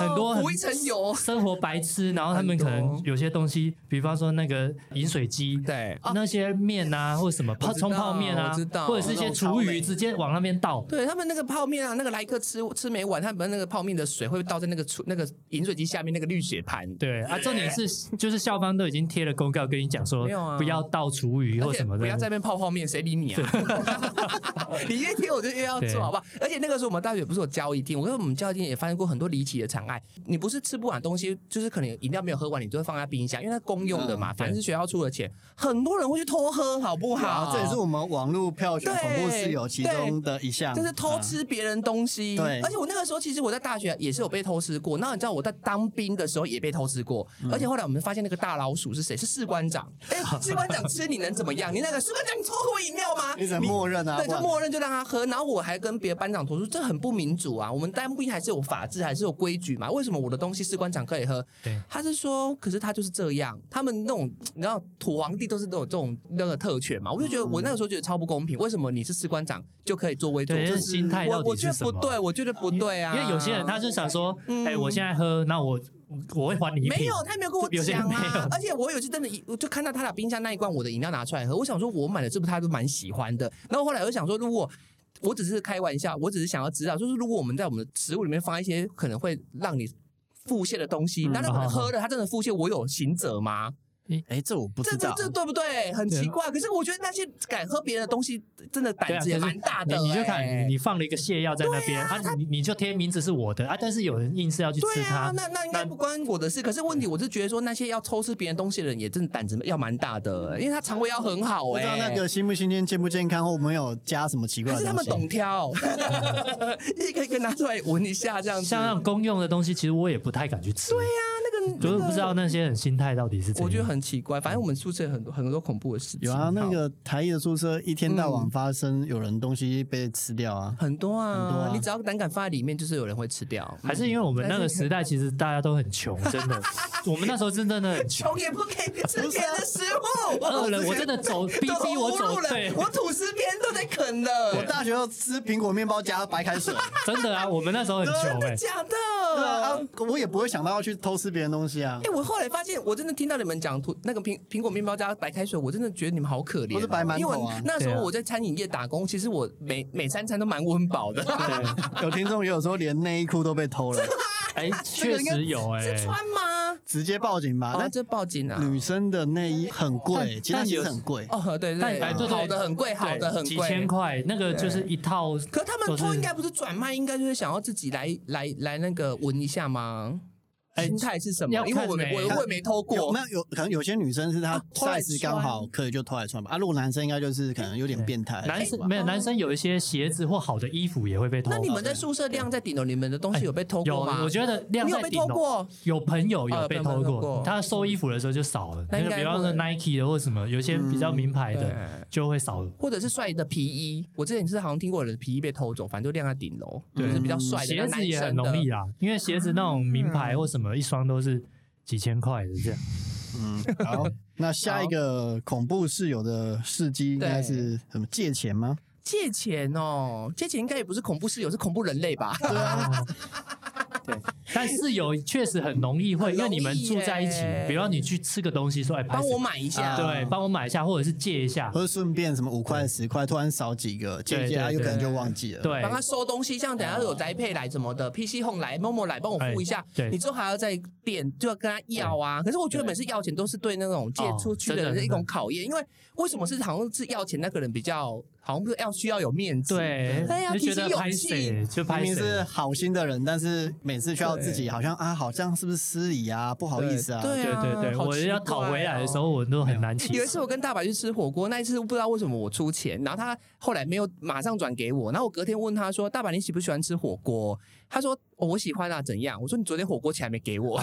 很多糊一层油。生活白痴，然后他们可能有些东西，比方说那个饮水机，对啊那些面啊，或者什么泡冲泡面啊我知道，或者是一些厨余直接往那边倒。对他们那个泡面啊，那个来客吃吃没完，他们那个泡面的水会倒在那个厨那个饮水机下面那个滤血盘。对啊，重点是就是校方都已经贴了公告跟你讲说没有啊，不要倒厨余或什么的，不要在那边泡泡面，谁理你啊？你越贴我就越要对做，好不好？而且那个时候我们大学不是有交易厅，我跟我们交易厅也发生过很多离奇的惨碍。你不是吃不完东西，就是可能饮料没有喝完，你就会放在冰箱，因为它公用的嘛。反正是学校出的钱，很多人会去偷喝，好不好？这也是我们网络票选恐怖室友其中的一项，就是偷吃别人东西。对，而且我那个时候其实我在大学也是有被偷吃过。那你知道我在当兵的时候也被偷吃过，而且后来我们发现那个大老鼠是谁？是士官长。哎，士官长吃你能怎么样？你那个士官长你偷喝我饮料吗？你怎么默认啊？对，就默认就让他喝。然后我还跟别的班长投诉，这很不民主啊！我们当兵还是有法治，还是有规矩嘛？为什么我的东西士官长可以喝？对，他是说，可是他就是这样。他们那种你知道土皇帝都是都有这种那个特权嘛？我就觉得我那个时候觉得超不公平。为什么你是士官长就可以作威作？这心态到底是什么？我觉得不对，我觉得不对啊！因为有些人他是想说，哎，我现在喝，那我我会还你没有，他没有跟我讲啊。而且我有次真的，我就看到他把冰箱那一罐我的饮料拿出来喝，我想说，我买的是不是他都蛮喜欢的。然后后来我就想说，如果我只是开玩笑，我只是想要知道，就是如果我们在我们的食物里面放一些可能会让你腹泻的东西，那那喝了他真的腹泻，我有行者吗？哎，这我不知道，这这对不对？很奇怪。可是我觉得那些敢喝别人的东西，真的胆子也蛮大的。你就看，你放了一个泻药在那边，啊，你你就贴名字是我的啊，但是有人硬是要去吃它，那那应该不关我的事。可是问题，我是觉得说那些要偷吃别人东西的人，也真的胆子要蛮大的，因为他肠胃要很好。哎，不知道那个新不新鲜、健不健康，或没有加什么奇怪的东西。是他们懂挑，一个一个拿出来闻一下，这样。像那种公用的东西，其实我也不太敢去吃。对呀，那个就是不知道那些人心态到底是怎样。我觉得很奇怪，反正我们。宿舍很多很多恐怖的事情。有啊，那个台艺的宿舍一天到晚发生有人东西被吃掉啊，很多啊，很多啊你只要胆敢放在里面，就是有人会吃掉。还是因为我们那个时代其实大家都很穷，真的，我们那时候真的很穷，也不可以吃别的食物。饿了，我真的走逼逼我走，对，我吐司边都在啃的。我大学要吃苹果面包加白开水，真的啊，我们那时候很穷哎，假的。对啊，我也不会想到要去偷吃别人东西啊。哎，我后来发现，我真的听到你们讲吐那个苹苹果面包加白开水，我真的觉得你们好可怜。不是白馒头啊。那时候我在餐饮业打工，其实我每每三餐都蛮温饱的。对，有听众也有说连内衣裤都被偷了。哎，确实有哎。是穿吗？直接报警吧。那这报警啊。女生的内衣很贵，其实也很贵。哦，对对对，好的很贵，好的很贵，几千块，那个就是一套。可他们偷应该不是转卖，应该就是想要自己来来来那个闻一下吗？心态是什么？因为我我我也没偷过，没有有可能有些女生是她 size 刚好可以就偷来穿吧。啊，如果男生应该就是可能有点变态。男生没有，男生有一些鞋子或好的衣服也会被偷。那你们在宿舍晾在顶楼，你们的东西有被偷过吗？有，我觉得晾在顶楼。有朋友有被偷过，他收衣服的时候就少了。那个比方说 Nike 的或什么，有些比较名牌的就会少了。或者是帅的皮衣，我之前是好像听过有人皮衣被偷走，反正就晾在顶楼，就是比较帅的。鞋子也很容易啊，因为鞋子那种名牌或什么一双都是。几千块的这样，嗯，好，那下一个恐怖室友的事迹应该是什么？借钱吗？借钱哦，借钱应该也不是恐怖室友，是恐怖人类吧？对啊。对，但室友确实很容易会，因为你们住在一起，比如你去吃个东西，说哎，帮我买一下，对，帮我买一下，或者是借一下，或者顺便什么五块十块，突然少几个，借一下有可能就忘记了，对，帮他收东西，像等下有宅配来什么的，PC Home 来，，Momo 来帮我付一下，对，你之后还要再垫，就要跟他要啊。可是我觉得每次要钱都是对那种借出去的人的一种考验，因为为什么是好像是要钱那个人比较。好像不是要需要有面子，对，要提起勇气，就明明是好心的人，但是每次需要自己好像啊，好像是不是失礼啊，不好意思啊，对对对，我要讨回来的时候，我都很难起。有一次我跟大白去吃火锅，那一次不知道为什么我出钱，然后他后来没有马上转给我，然后我隔天问他说：“大白，你喜不喜欢吃火锅？”他说：“我喜欢啊，怎样？”我说：“你昨天火锅钱还没给我。”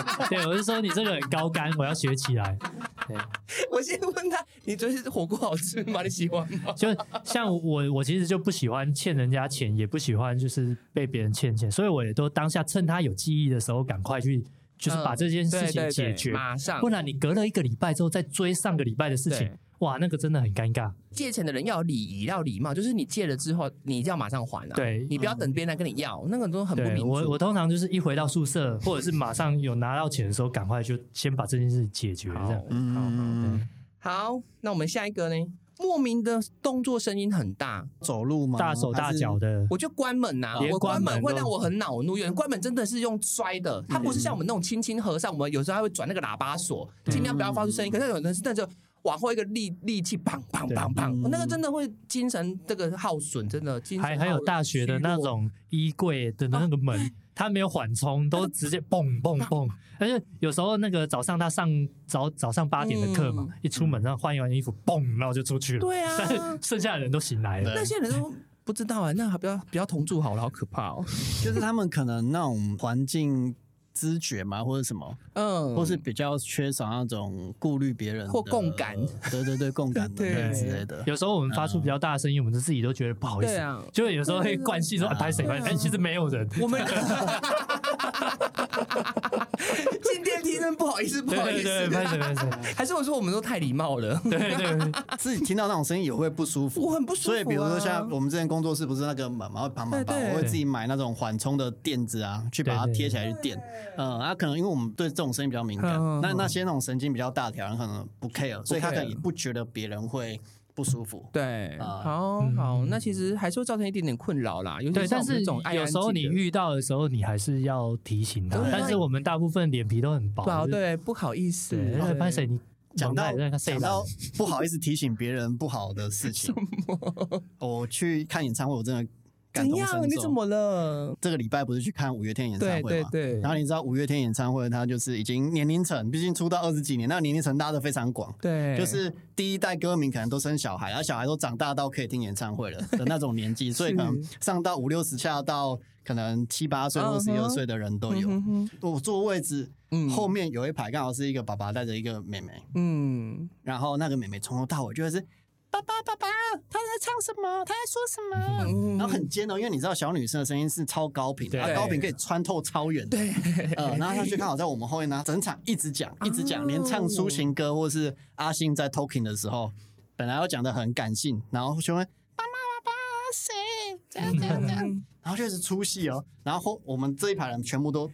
对，我是说你这个很高干，我要学起来。对，我先问他：“你昨天火锅好吃吗？你喜欢吗？” 就像我，我其实就不喜欢欠人家钱，也不喜欢就是被别人欠钱，所以我也都当下趁他有记忆的时候，赶快去就是把这件事情解决，马上，不然你隔了一个礼拜之后再追上个礼拜的事情。哇，那个真的很尴尬。借钱的人要礼仪，要礼貌，就是你借了之后，你一定要马上还啊。对，你不要等别人来跟你要，那个都很不明主。我我通常就是一回到宿舍，或者是马上有拿到钱的时候，赶快就先把这件事解决。这样，嗯，好，那我们下一个呢？莫名的动作声音很大，走路吗？大手大脚的，我就关门呐。我关门会让我很恼怒，有人关门真的是用摔的，他不是像我们那种轻轻合上，我们有时候还会转那个喇叭锁，尽量不要发出声音。可是有人是那就。往后一个力力气，砰砰对砰砰，嗯那个真的会精神这个耗损，真的精神还还有大学的那种衣柜的那个门，它 没有缓冲，都直接蹦蹦蹦。而且有时候那个早上他上早早上八点的课嘛嗯，一出门然后换完衣服，嘣，然后就出去了。对啊但是 剩下的人都醒来了。那些人都不知道啊，那还不要不要同住好了，好可怕哦。就是他们可能那种环境知觉嘛，或者什么，嗯，或是比较缺少那种顾虑别人的或共感，对对对，共感 对。之类的。有时候我们发出比较大的声音，我们自己都觉得不好意思，对啊，就有时候会惯性说啊拍谁拍谁，哎，其实没有人。我们 进电梯真不好意思，不好意对对，思，拍谁拍谁。还是我说我们都太礼貌了。对对，自己听到那种声音也会不舒服，我很不舒服啊。所以比如说像我们之前工作室不是那个门嘛，会砰砰砰，我会自己买那种缓冲的垫子啊，去把它贴起来去垫。嗯，啊，可能因为我们对这种声音比较敏感那嗯。那些那种神经比较大条人可能不 care，所以他可能也不觉得别人会不舒服。对，啊好好，那其实还是会造成一点点困扰啦。尤其对，但是像这种有时候你遇到的时候，你还是要提醒他。但是我们大部分脸皮都很薄，对不好意思，对，那拍谁你讲到讲到不好意思提醒别人不好的事情，我去看演唱会，我真的感怎样？同身受。你怎么了？这个礼拜不是去看五月天演唱对会嘛？对对，然后你知道五月天演唱会，他就是已经年龄层，毕竟出道二十几年，那个年龄层拉的非常广。对，就是第一代歌迷可能都生小孩，然后小孩都长大到可以听演唱会了的那种年纪，所以可能上到五六十下到可能七八岁或十一二岁的人都有。我坐位置嗯后面有一排刚好是一个爸爸带着一个妹妹，嗯，然后那个妹妹从头到尾就是爸爸爸爸，他在唱什么？他在说什么？嗯然后很尖哦，因为你知道小女生的声音是超高频的，对啊高频可以穿透超远。对，呃，然后她就刚好在我们后面呢，整场一直讲，一直讲，连唱抒情歌或是阿信在 talking 的时候，本来要讲的很感性，然后就会爸妈爸爸谁这样这样这样，然后就是出戏哦。然后后我们这一排人全部都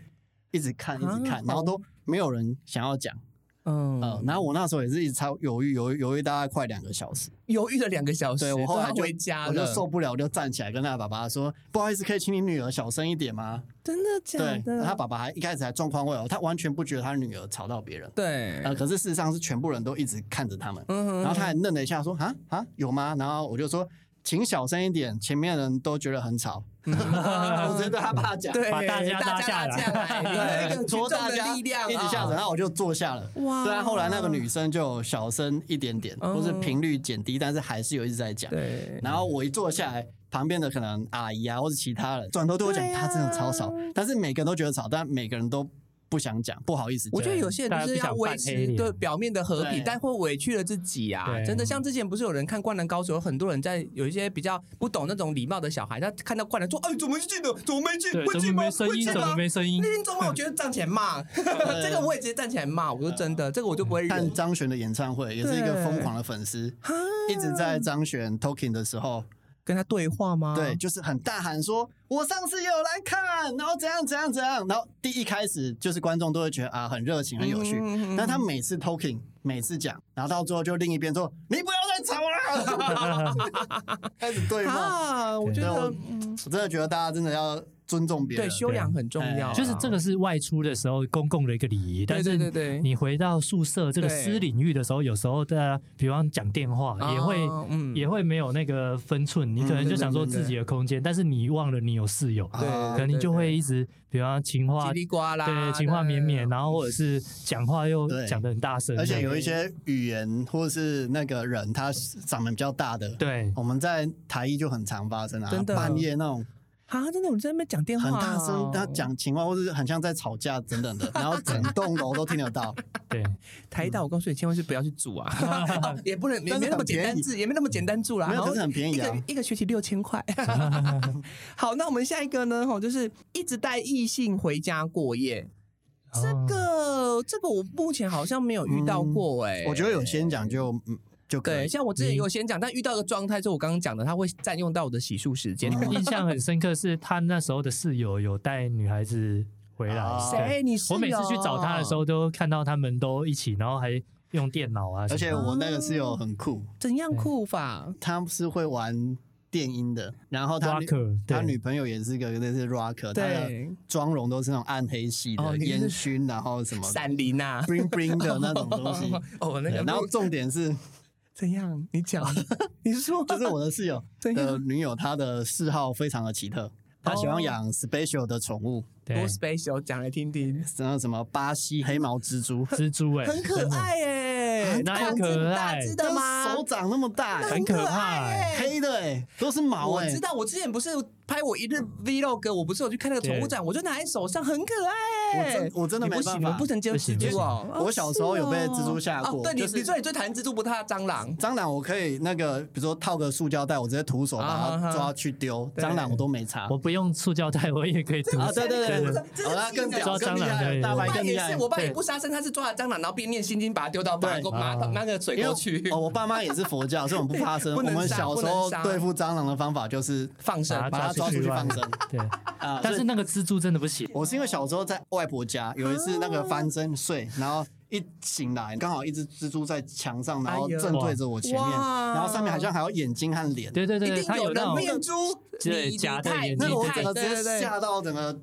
一直看，一直看啊，然后都没有人想要讲。嗯呃，然后我那时候也是一直超犹豫，犹豫犹豫大概快两个小时。犹豫了两个小时，对我后来就回家我就，受不了，我就站起来跟他爸爸说：“不好意思，可以请你女儿小声一点吗真的？”假对，的？他爸爸还一开始还状况会哦，他完全不觉得他女儿吵到别人。对，呃，可是事实上是全部人都一直看着他们，嗯哼然后他还愣了一下说：“啊啊，有吗？”然后我就说：“请小声一点，前面的人都觉得很吵。”我直接对他怕讲，对，把大家拉下来拖大家的力量一直下着，啊然后我就坐下了。哇虽然后来那个女生就小声一点点，嗯或是频率减低，但是还是有一直在讲。对，然后我一坐下来，旁边的可能阿姨啊，或者其他人转头对我讲，对啊他真的超吵，但是每个人都觉得吵，但每个人都不想讲，不好意思讲。我觉得有些人就是要维持脸对表面的和平，但会委屈了自己啊！真的，像之前不是有人看《灌篮高手》，有很多人在有一些比较不懂那种礼貌的小孩，他看到灌篮说：“哎，怎么进的？怎么没进？对，会进吗？怎么没声音？怎么会进吗？”没声音那？天中午我觉得站起来骂，这个我也直接站起来骂。我说真的，这个我就不会看忍。张悬的演唱会，也是一个对疯狂的粉丝，一直在张悬 talking 的时候，跟他对话吗？对，就是很大喊说：“我上次也有来看，然后怎样怎样怎样。”然后第一开始就是观众都会觉得啊很热情很有趣，嗯嗯嗯但他每次 talking 每次讲，然后到最后就另一边说：“你不要再吵了。”开始对骂。啊，我觉得嗯我真的觉得大家真的要尊重别人。对修养很重要啊，就是这个是外出的时候公共的一个礼仪，但是对对对你回到宿舍这个私领域的时候，有时候大家比方讲电话也会哦嗯。也会没有那个分寸，你可能就想说自己的空间，但是你忘了你有室友，对啊可能你就会一直比方情话叽里呱啦，对情话绵绵，然后或者是讲话又讲的很大声，而且有一些语言或是那个人，他长得比较大的，对。我们在台一就很常发生啊，真的。半夜那种啊，真的我在那边讲电话很哦，大声，他讲情话，或是很像在吵架等等的，然后整栋楼都听得到。对台大，我告诉你，千万是不要去住啊，哦也不能也没那么简单住，也没那么简单住啦。没有，好可是很便宜啊一个。一个学期六千块。好，那我们下一个呢？吼，就是一直带异性回家过夜。这哦个这个我目前好像没有遇到过哎、我觉得有先讲就嗯就可对，像我之前有先讲，但遇到的状态，就我刚刚讲的，他会占用到我的洗漱时间。印象很深刻是他那时候的室友有带女孩子回来，谁？你室我每次去找他的时候，都看到他们都一起，然后还用电脑啊而且我那个室友很酷，怎样酷法？他是会玩电音的，然后他 Rocker，他女朋友也是个类似 rocker，他的，妆容都是那种暗黑系的烟熏，然后什么闪灵啊，bling bling 的那种东西。哦，那个，然后重点是，怎样？你讲，你说，就是我的室友 的女友，她的嗜好非常的奇特，她喜欢养 special 的宠物，对多 special，讲来听听，什么什么巴西黑毛蜘蛛，蜘蛛哎，很可爱耶，哪有大只的吗？手掌那么大、欸，很可怕哎。黑的哎、都是毛哎、我知道，我之前不是拍我一日 vlog，我不是有去看那个宠物展，我就拿在手上，很可爱我。真我真的不行，没办法我不能接受蜘蛛哦。我小时候有被蜘蛛吓过哦对你，就是你说你最讨厌蜘蛛，不怕蟑螂。蟑螂我可以那个，比如说套个塑胶袋，我直接徒手把啊它抓去丢。对蟑螂我都没擦我。不用塑胶袋，我也可以涂啊，对对对对对，这是哦，那更屌，抓蟑螂更厉害，大我爸白更厉害也是，。我爸也不杀生，他是抓了蟑螂，然后边念心经把它丢到马对沟马啊那个水沟去哦，我爸妈也是佛教，所以我们不怕生。我们小时候对付蟑螂的方法就是放生把它把它抓出去放生对，啊。但是那个蜘蛛真的不行。我是因为小时候在外婆家有一次那个翻身睡，然后一醒来刚好一只蜘蛛在墙上，然后正对着我前面，哇然后上面好像还有眼睛和脸。对对对，一定它有那面珠，对你假的眼睛那个我整对个直接对对吓到整个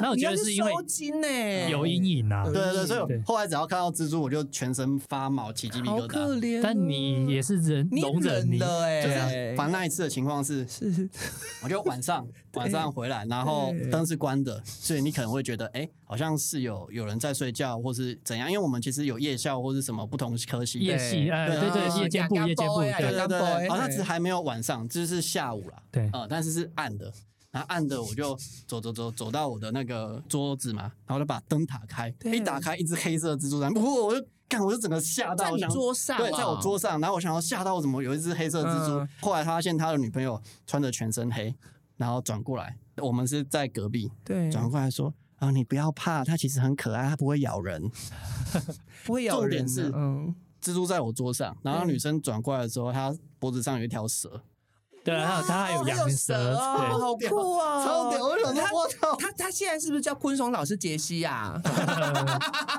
那我觉得是因为收金呢，有阴影啊。对对所以我后来只要看到蜘蛛，我就全身发毛，起鸡皮疙瘩。可怜哦。但你也是人容忍你，忍了哎，就是反正那一次的情况是，是 我就晚上 晚上回来，然后对灯是关的，所以你可能会觉得，哎，好像是有有人在睡觉，或是怎样？因为我们其实有夜校或是什么不同科系。夜戏，哎，对对对，啊夜间部，夜间部，对对对好像只是还没有晚上，就是下午了。对啊，但是是暗的。然后暗的，我就走走走走到我的那个桌子嘛，然后就把灯打开，对一打开一只黑色的蜘蛛在，不过我就干，我就整个吓到，在桌上对，在我哦桌上，然后我想要吓到我，怎么有一只黑色蜘蛛？嗯后来发现他的女朋友穿着全身黑，然后转过来，我们是在隔壁，对，转过来说。啊、你不要怕，它其实很可爱，它不会咬人。不会咬人重点是嗯，蜘蛛在我桌上，然后对女生转过来的时候，她脖子上有一条蛇，对，还有他还有哇养蛇，好酷啊，超屌！我想说，他我操，他他现在是不是叫昆虫老师杰西 呀？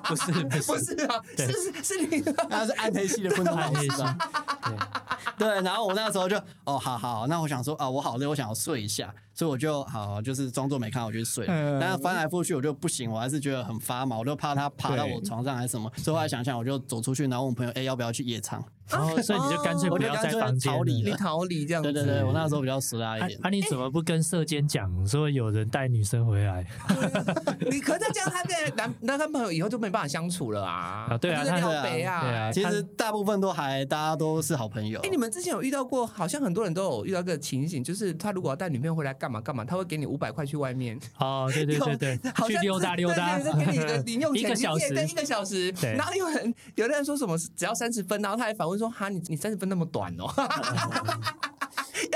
不是不不是，是啊，是是是你他是暗黑系的昆虫老师。吧？对，对，然后我那时候就哦，好好，那我想说啊，我好累，我想要睡一下，所以我就好就是装作没看，我就睡了。嗯但是翻来覆去我就不行，我还是觉得很发毛，我就怕它爬到我床上还是什么，所以后来想想，我就走出去，然后问朋友，哎，要不要去夜场？然 后所以你就干脆不要在房间你了。逃离这样子，对对对，我那时候比较实拉一点。啊啊！你怎么不跟社监讲说有人带女生回来 你可是这样，他跟男 男跟朋友以后就没办法相处了啊！啊？对啊，他就是他廖北啊，对啊，其实大部分都还大家都是好朋友哎、。你们之前有遇到过？好像很多人都有遇到个情形，就是他如果要带女朋友回来干嘛干嘛，他会给你五百块去外面。哦，对对 对对，好像去溜达溜达，对对对给你一个零用钱，一个小时。对，一个小时。对。然后有人有的人说什么只要三十分，然后他还反问说：“哈，你你三十分那么短哦，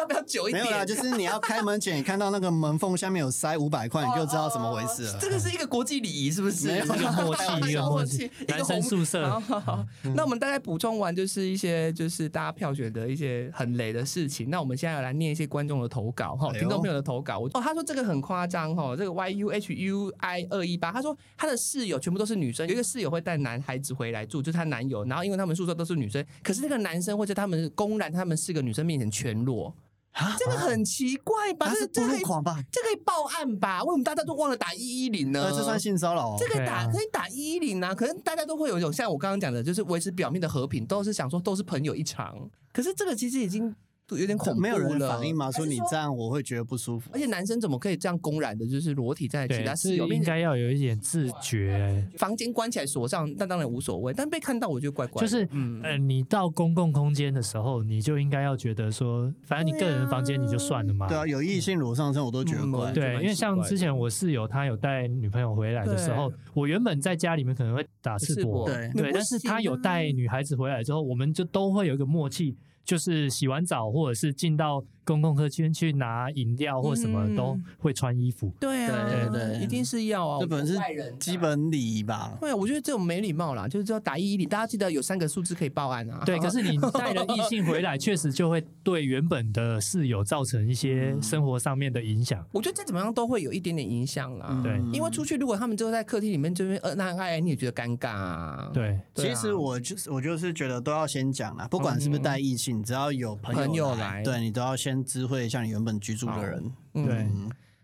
要不要久一点？”没有啦，就是你要开门前，你看到那个门缝下面有塞五百块，你就知道怎么回事了。这个是一个国际礼仪，是不是？没有默契，一个默契，男生宿舍好好好，那我们大概补充完就是一些就是大家票选的一些很雷的事情。那我们现在要来念一些观众的投稿哈，听众朋友的投稿。我哦，他说这个很夸张哈，这个 Y U H U I 二一八，他说他的室友全部都是女生，有一个室友会带男孩子回来住，就是她男友，然后因为他们宿舍都是女生，可是那个男生会在他们公然他们四个女生面前全裸，啊这个很奇怪吧？这这可以吧？这可以报案吧？为什么大家都忘了打一一零呢？呃，这算性骚扰哦。这个打、可以打一一零啊，可能大家都会有一种像我刚刚讲的，就是维持表面的和平，都是想说都是朋友一场。可是这个其实已经有点恐怖了，没有人反应吗？说你这样我会觉得不舒服而。且男生怎么可以这样公然的，就是裸体在其对，他是室友？应该要有一点自觉，房间关起来锁上，那当然无所谓，但被看到我觉得怪怪的。就是嗯呃，你到公共空间的时候，你就应该要觉得说，反正你个人房间你就算了嘛。对啊，有异性裸上身我都觉得嗯怪。对，因为像之前我室友他有带女朋友回来的时候，我原本在家里面可能会打赤膊，对对，但是他有带女孩子回来之后，我们就都会有一个默契，就是洗完澡或者是进到公共客间去拿饮料或什么嗯都会穿衣服。对啊，对对对一定是要啊，这本是外人基。本礼仪吧。对啊，我觉得这种没礼貌啦，就是要打一一零，大家记得有三个数字可以报案啊。对，可是你带了异性回来，确实就会对原本的室友造成一些生活上面的影响。我觉得再怎么样都会有一点点影响啦。对嗯因为出去如果他们就在客厅里面这边呃那爱你也觉得尴尬啊。对，对啊，其实我就是我就是觉得都要先讲啦，不管是不是带异性，只要有朋友朋友来对你都要先知会一下你原本居住的人。嗯。对。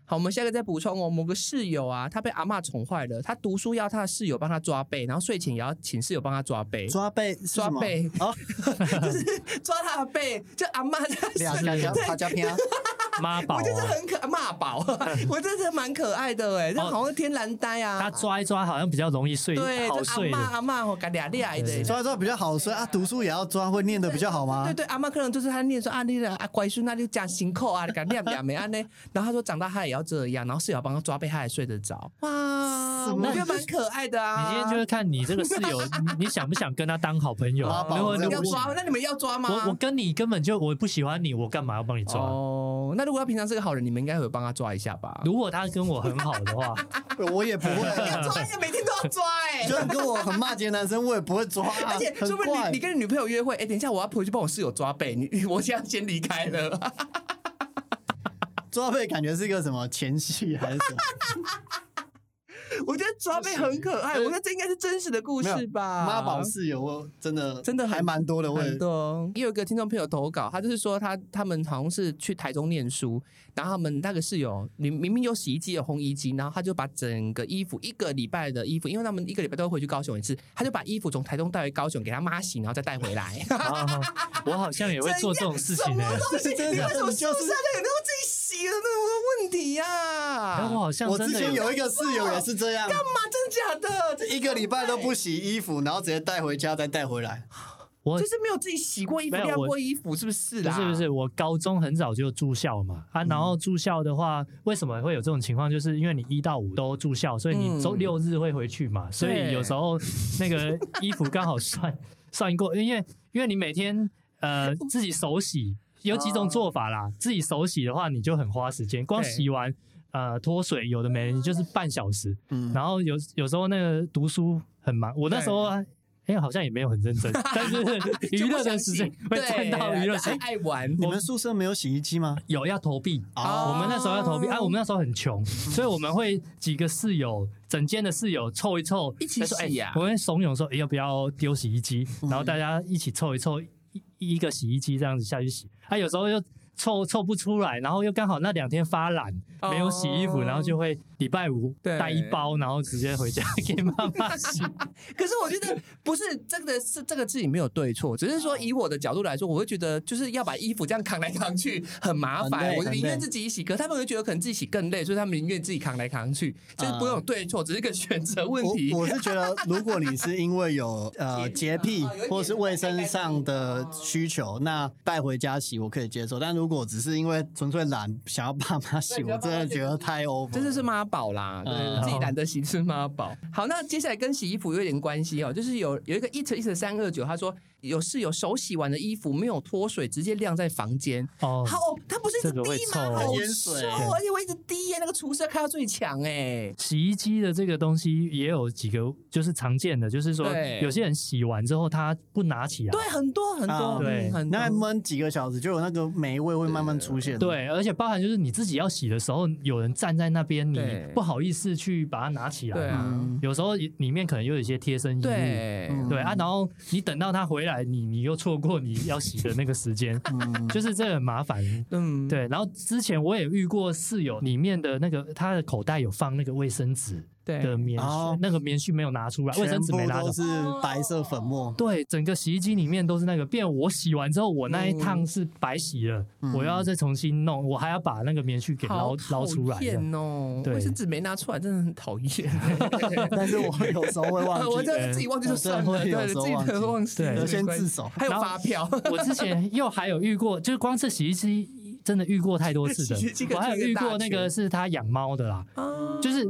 好，我们下一个再补充哦。某个室友啊，他被阿嬷宠坏了，他读书要他的室友帮他抓背，然后睡前也要请室友帮他抓背，抓背抓背。哦，就是抓他的背，就阿妈在俩睡他家偏 妈宝、我觉得啊，很可骂宝，我真的蛮可爱的哎，这好像天然呆啊。他抓一抓好像比较容易睡，对，好就阿嬷睡的。阿妈我干俩俩的。对抓一抓比较好睡啊，读书也要抓，会念的比较好吗对？对，阿妈可能就是他念说啊，你的啊乖孙，那就讲辛苦啊，敢念念没安呢。然后他说长大他也要这样，然后室友帮他抓背，他还睡得着。哇，我觉得蛮可爱的啊。你今天就是看你这个室友，你你想不想跟他当好朋友？妈宝如果如果要抓吗？那你们要抓吗？我我跟你根本就我不喜欢你，我干嘛要帮你抓？哦，那如果他平常是个好人，你们应该会帮他抓一下吧？如果他跟我很好的话，我也不会，抓，也每天都要抓哎、就算跟我很骂街的男生，我也不会抓啊，而且，说不定你你跟你女朋友约会，哎、等一下我要回去帮我室友抓背，你我现在先离开了。抓背感觉是一个什么前戏还是什么？我觉得抓背很可爱，我觉得这应该是真实的故事吧。妈宝室友我真的真的还蛮多的，很多，也有一个听众朋友投稿，他就是说他他们好像是去台中念书，然后他们那个室友明明明有洗衣机有烘衣机，然后他就把整个衣服一个礼拜的衣服，因为他们一个礼拜都会回去高雄一次，他就把衣服从台中带回高雄给他妈洗，然后再带回来。啊我好像也会做这种事情呢、这是真的？为什么你就是宿舍的人都自己洗的那个问题呀、然后我好像我之前有一个室友也是这样，干嘛？真的假的？这一个礼拜都不洗衣服，然后直接带回家再带回来。我就是没有自己洗过衣服、晾过衣服，是不是啦？不是不是，我高中很早就住校嘛。啊，然后住校的话，为什么会有这种情况？就是因为你一到五都住校，所以你周嗯。六日会回去嘛，所以有时候那个 衣服刚好算算过，因为因为你每天呃自己手洗，有几种做法啦，自己手洗的话你就很花时间，光洗完。呃，脱水有的没，你就是半小时，嗯，然后有有时候那个读书很忙，我那时候啊哎、好像也没有很认真，但是娱乐的时间会占到娱乐时间。爱玩。你们宿舍没有洗衣机吗？有要投币，哦我们那时候要投币啊，我们那时候很穷，嗯所以我们会几个室友，整间的室友凑一凑，一起说洗呀哎我们会怂恿说，哎要不要丢洗衣机？嗯然后大家一起凑一凑，一一个洗衣机这样子下去洗。啊，有时候又凑凑不出来，然后又刚好那两天发懒，哦没有洗衣服，然后就会礼拜五对带一包，然后直接回家给妈妈 洗。可是我觉得不是这个是这个事情没有对错，只是说以我的角度来说，我会觉得就是要把衣服这样扛来扛去很麻很烦，累我宁愿很累自己洗。可他们会觉得可能自己洗更累，所以他们宁愿自己扛来扛去，就是不用对错，只是个选择问题。我我是觉得，如果你是因为有呃 洁癖哦有一点或是卫生上的需求，那带回家洗我可以接受。但如果只是因为纯粹懒，想要爸妈洗，我真的觉得太 over 了。这就是妈宝啦，对，嗯自己懒得洗是妈宝。好，那接下来跟洗衣服有点关系哦，就是有有一个 it it 三二九，他说有室友手洗完的衣服没有脱水，直接晾在房间。哦，好，它不是一直滴吗？臭好淹水臭而且我一直滴耶，那个厨师开到最强哎。洗衣机的这个东西也有几个就是常见的，就是说有些人洗完之后他不拿起来，对，很多很多，啊对那闷几个小时，就有那个霉味会慢慢出现。，对，而且包含就是你自己要洗的时候，有人站在那边，你不好意思去把它拿起来，对有时候里面可能又有一些贴身衣物。对啊，然后你等到他回来，你你又错过你要洗的那个时间，嗯，就是这很麻烦。嗯，对，然后之前我也遇过室友里面的那个他的口袋有放那个卫生纸对的棉絮哦，那个棉絮没有拿出来，卫生纸没拿走。是白色粉末。对，整个洗衣机里面都是那个，变我洗完之后，我那一趟是白洗了，嗯我要再重新弄，我还要把那个棉絮给好捞捞出来讨。厌哦，对卫生纸没拿出来，真的很讨厌。但是我有时候会忘记，我真的自己忘记就算了，对，我真的会有时候自己可能忘记，对先自首。还有发票，我之前又还有遇过，就是光是洗衣机真的遇过太多次的。我还有遇过那个是他养猫的啦，啊就是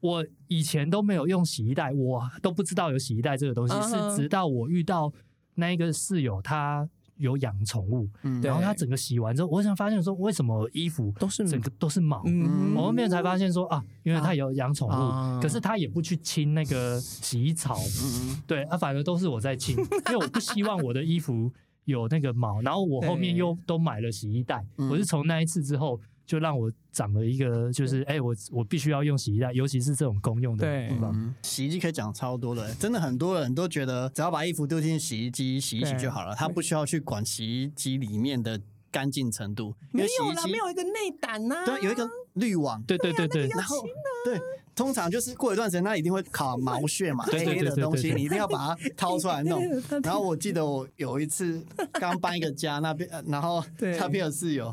我以前都没有用洗衣袋，我都不知道有洗衣袋这个东西，是直到我遇到那一个室友他有养宠物，嗯然后他整个洗完之后，我想发现说，为什么衣服都是整个都是毛？嗯我后面才发现说啊，因为他有养宠物，啊可是他也不去清那个洗衣槽，嗯对啊，反而都是我在清，因为我不希望我的衣服有那个毛，然后我后面又都买了洗衣袋，嗯我是从那一次之后。就让我长了一个，就是哎、我我必须要用洗衣袋，尤其是这种公用的对地方。嗯，洗衣机可以讲超多的，真的很多人都觉得只要把衣服丢进洗衣机洗一洗就好了，他不需要去管洗衣机里面的干净程度，因没有啦，为洗衣机没有一个内胆呐、对有一个滤网，对对对对，然后对，通常就是过一段时间，它一定会卡毛屑嘛，对对黑黑的东西，对对。对你一定要把它掏出来弄。然后我记得我有一次刚搬一个家，那边呃然后对。他边的室友。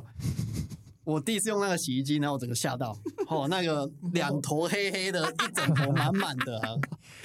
我第一次用那个洗衣机，然后我整个吓到，哦，那个两坨黑黑的，一整坨满满的、啊。